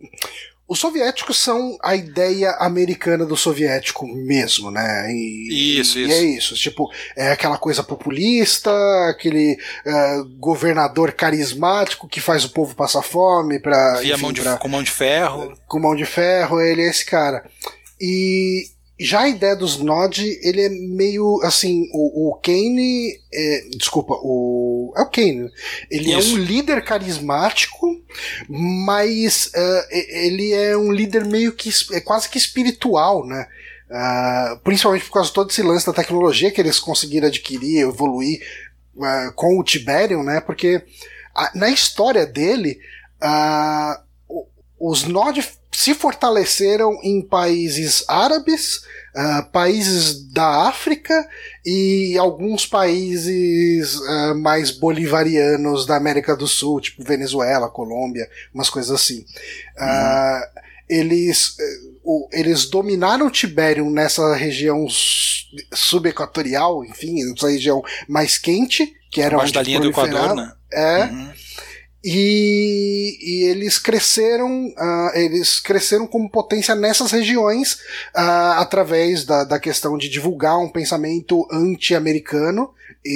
os soviéticos são a ideia americana do soviético mesmo, né? E, isso, e isso. é isso. Tipo, é aquela coisa populista, aquele uh, governador carismático que faz o povo passar fome pra. Via enfim, mão de, pra, com mão de ferro. Com mão de ferro, ele é esse cara. E já a ideia dos Nod, ele é meio assim, o, o Kane, é, desculpa, o é o Kane. Ele Isso. é um líder carismático, mas uh, ele é um líder meio que é quase que espiritual, né? Uh, principalmente por causa de todo esse lance da tecnologia que eles conseguiram adquirir, evoluir uh, com o Tiberium, né? Porque na história dele, os Nod se fortaleceram em países árabes, uh, países da África e alguns países uh, mais bolivarianos da América do Sul, tipo Venezuela, Colômbia, umas coisas assim. Uh, eles, eles dominaram o Tibério nessa região subequatorial, enfim, essa região mais quente, que era onde da linha do Equador, né? É. Uhum. E, e, eles cresceram uh, eles cresceram como potência nessas regiões uh, através da, da questão de divulgar um pensamento anti-americano e,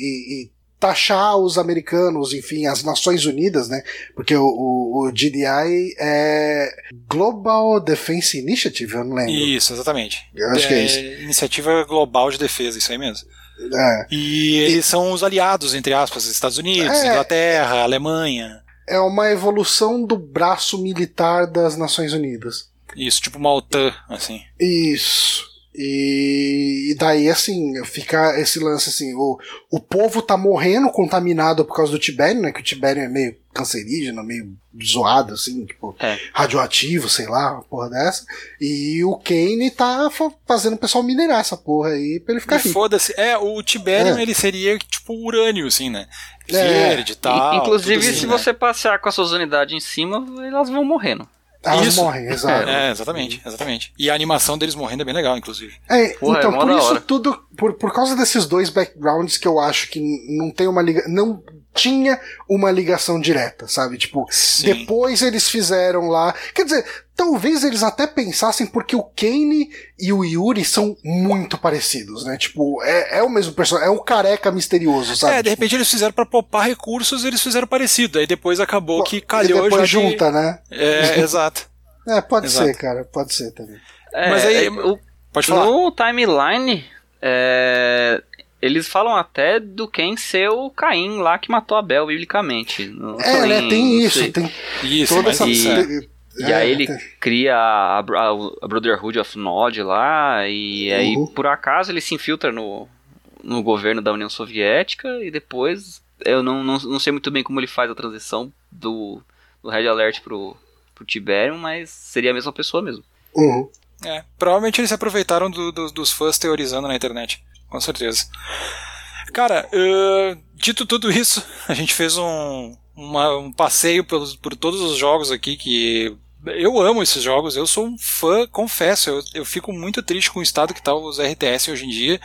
e, e, taxar os americanos, enfim, as Nações Unidas, né? Porque o, o, o GDI é Global Defense Initiative, eu não lembro. Isso, exatamente. Eu acho é, que é isso. Iniciativa Global de Defesa, isso aí mesmo. É. E eles e... são os aliados, entre aspas, Estados Unidos, é... Inglaterra, Alemanha. É uma evolução do braço militar das Nações Unidas. Isso, tipo uma OTAN, assim. Isso. E, e, daí, assim, fica esse lance assim: o, o povo tá morrendo contaminado por causa do Tibério, né? Que o Tibério é meio cancerígeno, meio zoado, assim, tipo, é. radioativo, sei lá, uma porra dessa. E o Kane tá fazendo o pessoal minerar essa porra aí pra ele ficar rico. Foda-se. É, o Tiberium, é. ele seria tipo urânio, assim, né? É. Hereditário. Inclusive, assim, se né? você passear com as suas unidades em cima, elas vão morrendo. Elas isso. morrem, exato. É, exatamente, exatamente. E a animação deles morrendo é bem legal, inclusive. É, Porra, então, é por isso tudo, por, por causa desses dois backgrounds que eu acho que não tem uma liga, não tinha uma ligação direta, sabe? Tipo, Sim. depois eles fizeram lá. Quer dizer, talvez eles até pensassem porque o Kane e o Yuri são muito parecidos, né? Tipo, é, é o mesmo personagem, é o careca misterioso, sabe? É, de repente eles fizeram para poupar recursos, eles fizeram parecido. Aí depois acabou que calhou e depois já junta, de... né? É, exato. É, pode exato. ser, cara, pode ser também. É, Mas aí, o, pode falar. No timeline, é, eles falam até do quem ser o Caim lá que matou Abel, biblicamente. Não é, né? Tem isso, tem isso, toda essa. E, e aí ele tem. cria a, a, a, Brotherhood of Nod lá, e uhum. aí por acaso ele se infiltra no, no governo da União Soviética, e depois eu não, não, não sei muito bem como ele faz a transição do, do Red Alert pro, pro Tiberium, mas seria a mesma pessoa mesmo. Uhum. É, provavelmente eles se aproveitaram do, do, dos fãs teorizando na internet com certeza. Cara, uh, dito tudo isso, a gente fez um, uma, um passeio pelos, por todos os jogos aqui que eu amo esses jogos, eu sou um fã, confesso, eu, eu fico muito triste com o estado que tá os RTS hoje em dia.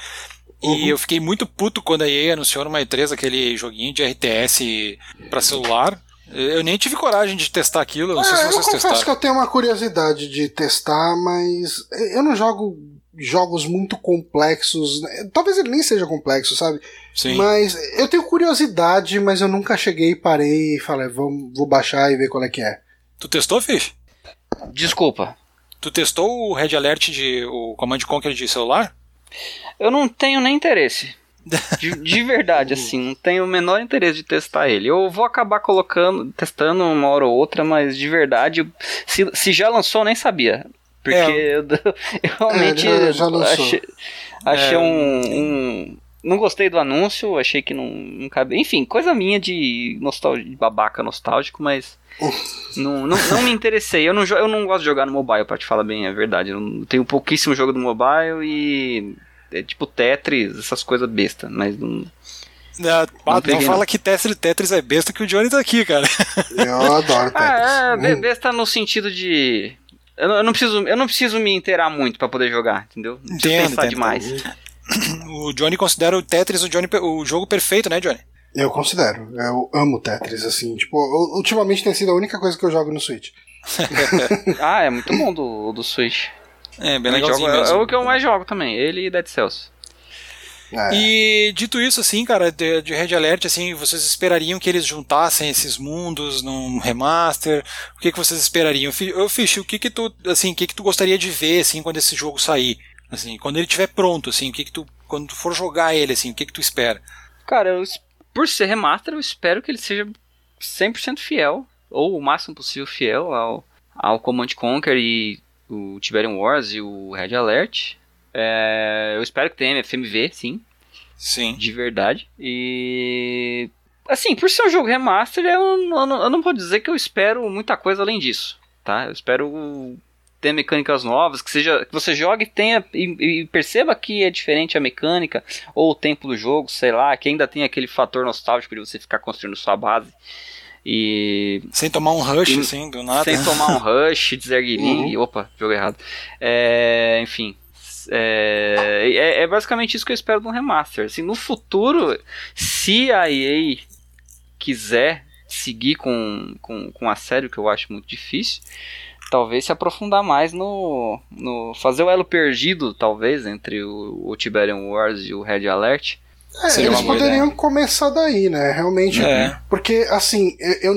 Uhum. E eu fiquei muito puto quando a EA anunciou numa E3 aquele joguinho de RTS para celular. Eu nem tive coragem de testar aquilo, não é, sei se vocês eu confesso testaram. que eu tenho uma curiosidade de testar, mas eu não jogo jogos muito complexos. Né? Talvez ele nem seja complexo, sabe? Sim. Mas eu tenho curiosidade, mas eu nunca cheguei, parei e falei, vou, vou baixar e ver qual é que é. Tu testou, Fish? Desculpa. Tu testou o Red Alert de o Command Conquer de celular? Eu não tenho nem interesse. De, de, verdade, assim, não tenho o menor interesse de testar ele. Eu vou acabar colocando, testando uma hora ou outra, mas de verdade, se, se já lançou, eu nem sabia. Porque é. eu, eu, realmente é, já, já achei, achei é. um, um, Não gostei do anúncio, achei que não, não cabe. Enfim, coisa minha de, nostalgia, de babaca nostálgico, mas. não, não, não, me interessei. Eu não, eu não gosto de jogar no mobile, pra te falar bem, é verdade. Eu tenho pouquíssimo jogo do mobile e. É tipo Tetris, essas coisas besta, mas não. Não, não, não fala que Tetris, Tetris é besta que o Johnny tá aqui, cara. Eu adoro Tetris. Ah, é, besta no sentido de eu não, preciso, eu não preciso me inteirar muito para poder jogar, entendeu? Não preciso entendo, pensar entendo. demais. O Johnny considera o Tetris o, Johnny, o jogo perfeito, né, Johnny? Eu considero. Eu amo Tetris, assim. Tipo, ultimamente tem sido a única coisa que eu jogo no Switch. ah, é muito bom do, do Switch. É, bem legalzinho jogo, mesmo. É o que eu mais jogo também, ele e Dead Cells. É. E dito isso, assim, cara, de, de, Red Alert, assim, vocês esperariam que eles juntassem esses mundos num remaster? O que, que vocês esperariam? Eu, Fish, o que que tu, assim, o que que tu gostaria de ver, assim, quando esse jogo sair? Assim, quando ele estiver pronto, assim, o que que tu, quando tu for jogar ele, assim, o que que tu espera? Cara, eu, por ser remaster, eu espero que ele seja 100% fiel, ou o máximo possível fiel ao, ao Command Conquer e o Tiberium Wars e o Red Alert. É, eu espero que tenha FMV, sim. Sim. De verdade. E. Assim, por ser um jogo remaster, eu, eu, não, eu não vou dizer que eu espero muita coisa além disso. Tá? Eu espero ter mecânicas novas, que seja que você jogue tenha e, e, perceba que é diferente a mecânica ou o tempo do jogo, sei lá, que ainda tem aquele fator nostálgico de você ficar construindo sua base e sem tomar um rush e, assim do nada, sem tomar um rush, deserguilim, uhum. opa, jogo errado. É, enfim, é, é, é, basicamente isso que eu espero de um remaster. Assim, no futuro, se a EA quiser seguir com, com, com a série, que eu acho muito difícil, talvez se aprofundar mais no, no fazer o elo perdido, talvez, entre o, o Tiberian Wars e o Red Alert. É, eles poderiam ideia. começar daí, né? Realmente. É. Porque, assim, eu,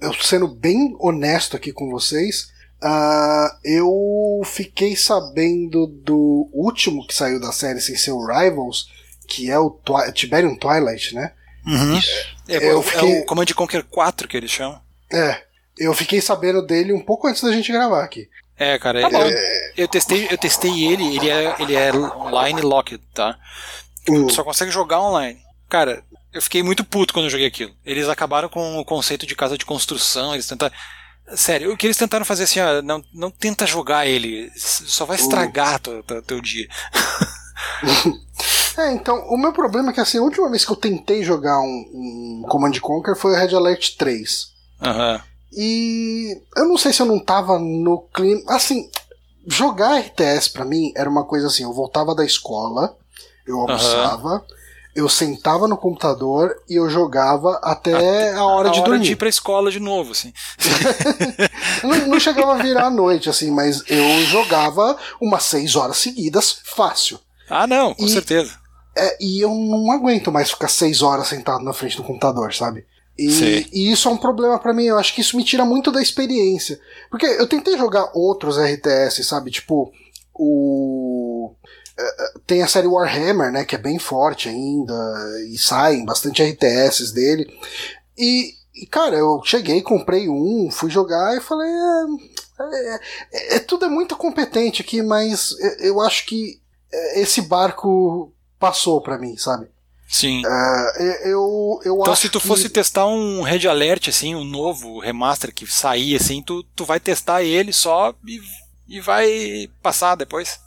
eu sendo bem honesto aqui com vocês, Uh, eu fiquei sabendo do último que saiu da série sem ser o Rivals que é o Twi Tiberium Twilight, né? Uhum. É, Eu é fiquei- o Command Conquer 4 que eles chamam. É. Eu fiquei sabendo dele um pouco antes da gente gravar aqui. É, cara, Tá eu, bom. eu testei, eu testei ele, ele é, ele é online locked, tá? Tu só consegue jogar online. Cara, eu fiquei muito puto quando eu joguei aquilo. Eles acabaram com o conceito de casa de construção, eles tentaram. Sério, o que eles tentaram fazer assim, ó, não, não tenta jogar ele, só vai estragar teu, teu, teu dia. É, então, o meu problema é que assim, a última vez que eu tentei jogar um, um Command Conquer foi o Red Alert 3. Aham. E eu não sei se eu não tava no clima. Assim, jogar RTS pra mim era uma coisa assim: eu voltava da escola, eu almoçava, eu sentava no computador e eu jogava até a hora a de hora dormir. de ir pra escola de novo, assim. Não, não chegava a virar a noite, assim, mas eu jogava umas seis horas seguidas, fácil. Ah, não, com E- certeza. É, e eu não aguento mais ficar seis horas sentado na frente do computador, sabe? E, e isso é um problema pra mim. Eu acho que isso me tira muito da experiência. Porque eu tentei jogar outros RTS, sabe? Tipo, o. Tem a série Warhammer, né? Que é bem forte ainda. E saem bastante RTS dele. E, e, cara, eu cheguei, comprei um, fui jogar e falei. É, é- é- tudo é muito competente aqui, mas eu- acho que eh, esse barco passou pra mim, sabe? Sim. É, eu, eu Então, se tu que- fosse testar um Red Alert, assim, um novo remaster que sair, assim, tu, tu vai testar ele só e, e vai passar depois.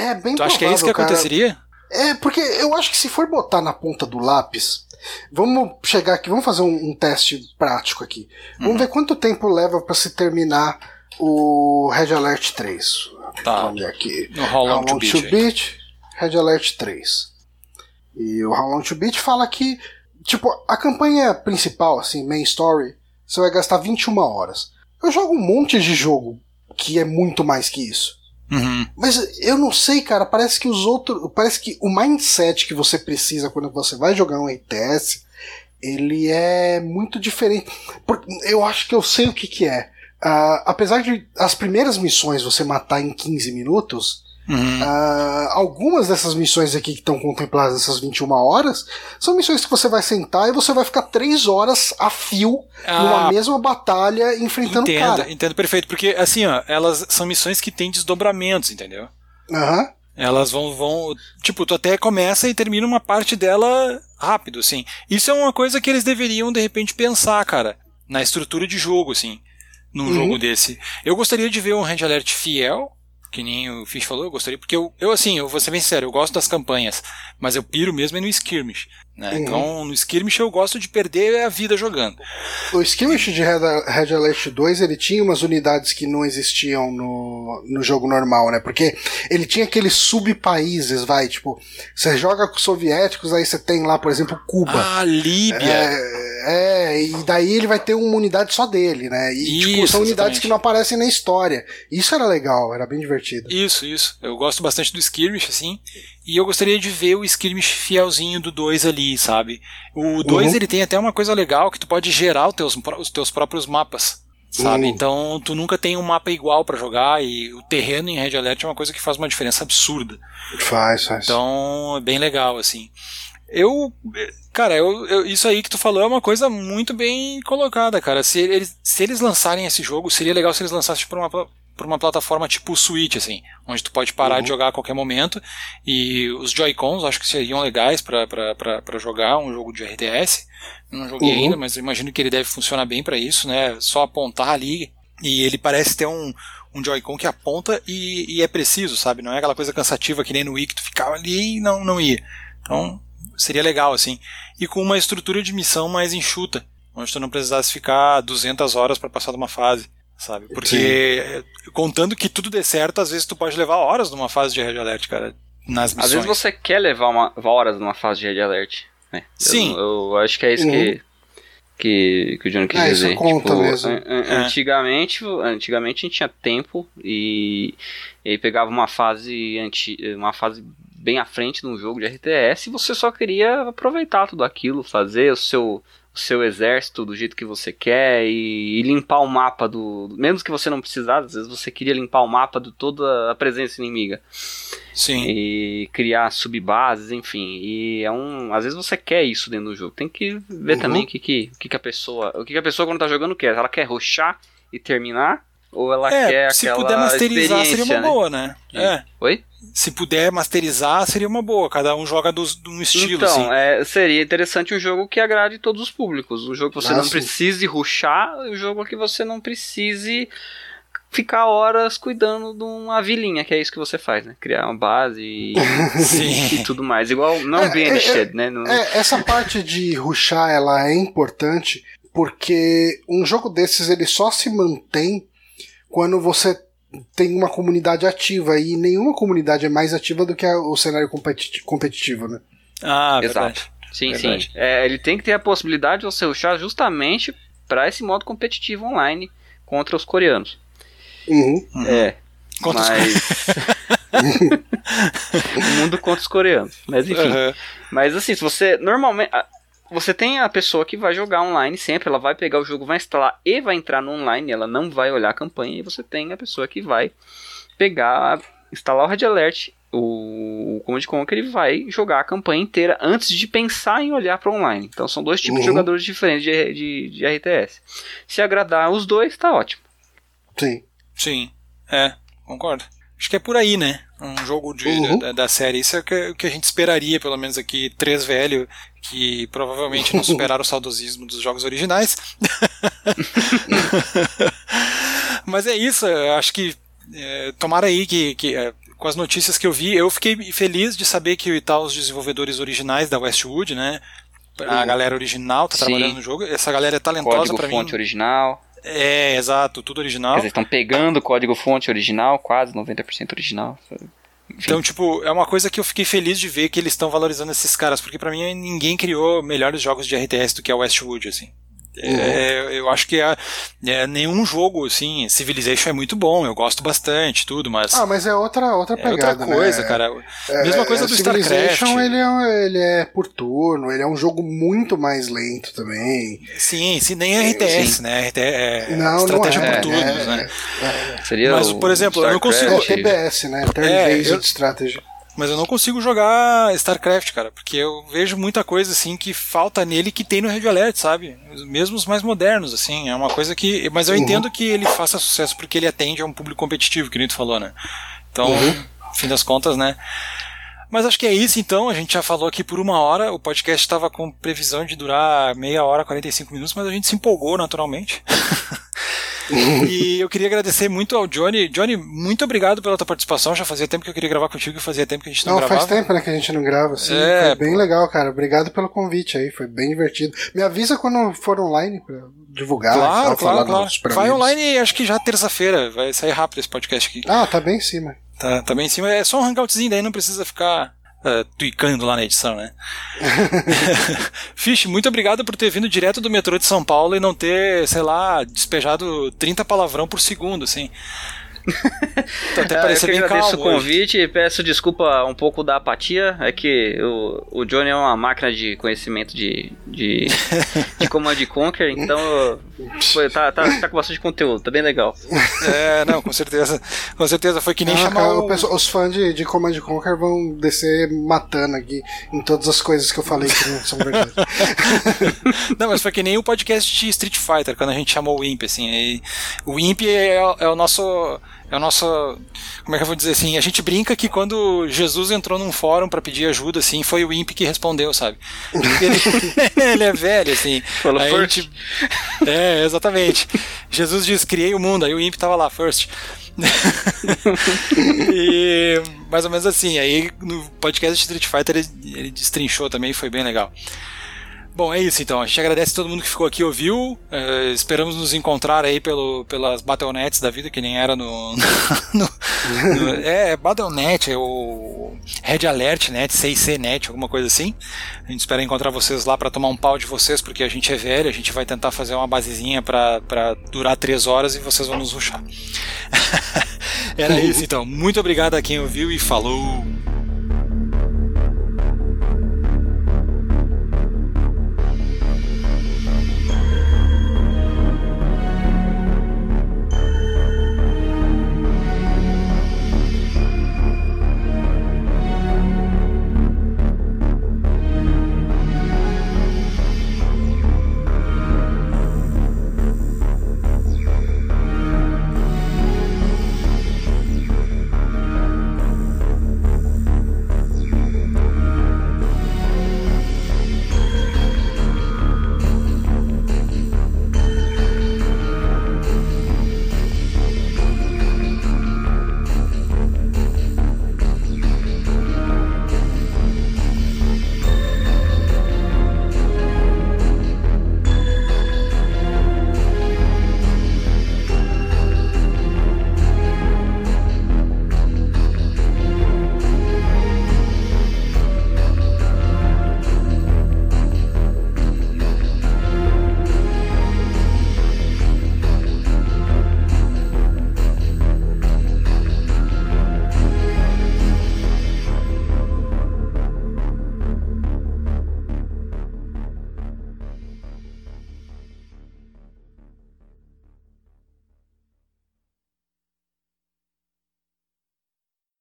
É bem Tu acha que é isso que provável, cara. aconteceria? É, porque eu acho que se for botar na ponta do lápis, vamos chegar aqui, vamos fazer um, um teste prático aqui. Vamos Uhum. ver quanto tempo leva pra se terminar o Red Alert 3. Tá. Vamos ver aqui. No How Long to Beat. aí. Beat, Red Alert 3. E o How Long to Beat fala que, tipo, a campanha principal, assim, main story, você vai gastar 21 horas. Eu jogo um monte de jogo que é muito mais que isso. Uhum. Mas eu não sei, cara. Parece que os outros. Parece que o mindset que você precisa quando você vai jogar um RTS, ele é muito diferente. Eu acho que eu sei o que, que é. Ah, apesar de as primeiras missões você matar em 15 minutos, Uhum. ah, algumas dessas missões aqui que estão contempladas nessas 21 horas são missões que você vai sentar e você vai ficar 3 horas a fio numa Ah, mesma batalha enfrentando o cara. entendo perfeito. Porque, assim, ó, elas são missões que têm desdobramentos, entendeu? Aham. Elas vão, vão. Tipo, tu até começa e termina uma parte dela rápido, assim. Isso é uma coisa que eles deveriam, de repente, pensar, cara, na estrutura de jogo, assim, num Uhum. jogo desse. Eu gostaria de ver um Red Alert fiel, que nem o Fish falou, eu gostaria, porque eu, eu assim, eu vou ser bem sincero, eu gosto das campanhas, mas eu piro mesmo no skirmish. Né? Uhum. Então, no skirmish eu gosto de perder a vida jogando. O Skirmish de Red, Red Alert 2 ele tinha umas unidades que não existiam no, no jogo normal, né? Porque ele tinha aqueles subpaíses, vai, tipo, você joga com os soviéticos, aí você tem lá, por exemplo, Cuba. Ah, Líbia! É, é, e daí ele vai ter uma unidade só dele, né? E tipo, Isso, são unidades exatamente. que não aparecem na história. Isso era legal, era bem divertido. Isso, isso. Eu gosto bastante do Skirmish, assim. E eu gostaria de ver o Skirmish fielzinho do 2 ali, sabe? O 2 Uhum. ele tem até uma coisa legal que tu pode gerar os teus, os teus próprios mapas. Sabe? Uhum. Então tu nunca tem um mapa igual pra jogar e o terreno em Red Alert é uma coisa que faz uma diferença absurda. Faz, faz. Então é bem legal, assim. Eu. Cara, eu, eu- isso aí que tu falou é uma coisa muito bem colocada, cara. Se eles, se eles lançarem esse jogo, seria legal se eles lançassem por uma, por uma plataforma tipo Switch, assim, onde tu pode parar Uhum. de jogar a qualquer momento. E os Joy-Cons acho que seriam legais pra jogar um jogo de RTS. Não joguei Uhum. ainda, mas imagino que ele deve funcionar bem pra isso, né? Só apontar ali. E ele parece ter um, um Joy-Con que aponta e, e é preciso, sabe? Não é aquela coisa cansativa que nem no Wii que tu ficava ali e não, não ia. Então, seria legal, assim. E com uma estrutura de missão mais enxuta, onde tu não precisasse ficar 200 horas para passar de uma fase, sabe? Porque, eh, contando que tudo dê certo, às vezes tu pode levar horas numa fase de Red Alert, cara, nas missões. Às vezes você quer levar uma, horas numa fase de Red Alert. Né? Sim. Eu, eu acho que é isso que, que, que o Johnny quis É, isso dizer. conta Tipo, mesmo. an- an- É. Antigamente, antigamente a gente tinha tempo e, e pegava uma fase, anti, uma fase bem à frente de um jogo de RTS e você só queria aproveitar tudo aquilo, fazer o seu, o seu exército do jeito que você quer e, e, limpar o mapa do. Mesmo que você não precisasse, às vezes você queria limpar o mapa de toda a presença inimiga. Sim. E criar subbases, enfim. E é um. Às vezes você quer isso dentro do jogo. Tem que ver uhum. também o que, que, que, que a pessoa. O que, que a pessoa quando tá jogando quer. Ela quer ruxar e terminar ou ela é, quer se puder masterizar seria uma né? boa, né? É. Oi? Se puder masterizar seria uma boa. Cada um joga do, de um estilo. Então, assim. é, seria interessante um jogo que agrade todos os públicos. Um jogo que você ah, não precise ruxar, um jogo que você não precise ficar horas cuidando de uma vilinha, que é isso que você faz, né? Criar uma base e, e tudo mais. Igual não é, Banished, é, né? No... É, essa parte de ruxar, ela é importante porque um jogo desses ele só se mantém quando você tem uma comunidade ativa e nenhuma comunidade é mais ativa do que o cenário competi competitivo, né? Ah, Exato. Verdade. Sim, verdade. sim. É, ele tem que ter a possibilidade de você ruxar justamente para esse modo competitivo online contra os coreanos. Uhum. É. Contra mas... o mundo contra os coreanos. Mas enfim. Uhum. Mas assim, se você normalmente você tem a pessoa que vai jogar online sempre, ela vai pegar o jogo, vai instalar e vai entrar no online, ela não vai olhar a campanha, e você tem a pessoa que vai pegar, instalar o Red Alert, o Command Conquer, ele vai jogar a campanha inteira antes de pensar em olhar para online. Então são dois tipos uhum. de jogadores diferentes de, de, de RTS. Se agradar os dois, tá ótimo. Sim. Sim, é, concordo. Acho que é por aí, né? Um jogo de, uhum. da, da, série. Isso é o que, que, a gente esperaria, pelo menos aqui, três velho, que provavelmente não superaram o saudosismo dos jogos originais. Mas é isso, acho que é, tomara aí que, que é, com as notícias que eu vi, eu fiquei feliz de saber que tá os desenvolvedores originais da Westwood, né? A uhum. galera original tá Sim. trabalhando no jogo. Essa galera é talentosa para mim. fonte original. É, exato, tudo original. Eles estão pegando o código fonte original, quase 90% original. Enfim. Então, tipo, é uma coisa que eu fiquei feliz de ver que eles estão valorizando esses caras, porque para mim ninguém criou melhores jogos de RTS do que a Westwood, assim. Uhum. É, eu acho que é, é, nenhum jogo, assim, Civilization é muito bom, eu gosto bastante, tudo, mas. Ah, mas é outra, outra pegada. É outra coisa, né? cara. É, Mesma coisa do StarCraft. Ele é, ele é por turno, ele é um jogo muito mais lento também. Sim, sim nem é RTS, sim. né? RTS é não, estratégia não é, por turnos, né? Seria mas, por exemplo, eu não consigo. É TBS, né? Turn-Based eu... Strategy. Mas eu não consigo jogar StarCraft, cara, porque eu vejo muita coisa assim que falta nele que tem no Red Alert, sabe? Mesmo os mais modernos, assim, é uma coisa que. Mas eu uhum. entendo que ele faça sucesso porque ele atende a um público competitivo, que nem tu falou, né? Então, uhum. fim das contas, né? Mas acho que é isso então. A gente já falou aqui por uma hora. O podcast estava com previsão de durar meia hora, 45 minutos, mas a gente se empolgou naturalmente. e eu queria agradecer muito ao Johnny. Johnny, muito obrigado pela tua participação. Já fazia tempo que eu queria gravar contigo e fazia tempo que a gente não, não gravava. Faz tempo né, que a gente não grava, sim. É, foi bem legal, cara. Obrigado pelo convite aí, foi bem divertido. Me avisa quando for online pra divulgar. Claro, claro, claro. Vai online acho que já terça-feira. Vai sair rápido esse podcast aqui. Ah, tá bem em cima. Tá, tá bem em cima. É só um hangoutzinho, daí não precisa ficar uh, tuicando lá na edição, né? Fish, muito obrigado por ter vindo direto do metrô de São Paulo e não ter, sei lá, despejado 30 palavrão por segundo, assim. Tô até é, eu que agradeço o convite e peço desculpa um pouco da apatia. É que o, o Johnny é uma máquina de conhecimento de, de, de Command Conquer, então foi, tá, tá, tá com bastante conteúdo, tá bem legal. É, não, com certeza. Com certeza foi que nem ah, chamar cara, o... Os fãs de, de Command Conquer vão descer matando aqui em todas as coisas que eu falei que não são verdade. não, mas foi que nem o podcast de Street Fighter, quando a gente chamou o Imp, assim. o Imp é, é o nosso é o nosso. Como é que eu vou dizer assim? A gente brinca que quando Jesus entrou num fórum para pedir ajuda, assim, foi o Imp que respondeu, sabe? Ele, ele é velho, assim. Falou first. Gente... É, exatamente. Jesus diz: criei o mundo, aí o Imp tava lá, first. e mais ou menos assim. Aí no podcast de Street Fighter ele, ele destrinchou também, foi bem legal. Bom, é isso então. A gente agradece a todo mundo que ficou aqui e ouviu. Uh, esperamos nos encontrar aí pelo, pelas Battle.nets da vida, que nem era no. no, no é, Battle.net, é o Red Alert Net, 6C Net, alguma coisa assim. A gente espera encontrar vocês lá para tomar um pau de vocês, porque a gente é velho, a gente vai tentar fazer uma basezinha para durar 3 horas e vocês vão nos ruxar. era isso então. Muito obrigado a quem ouviu e falou!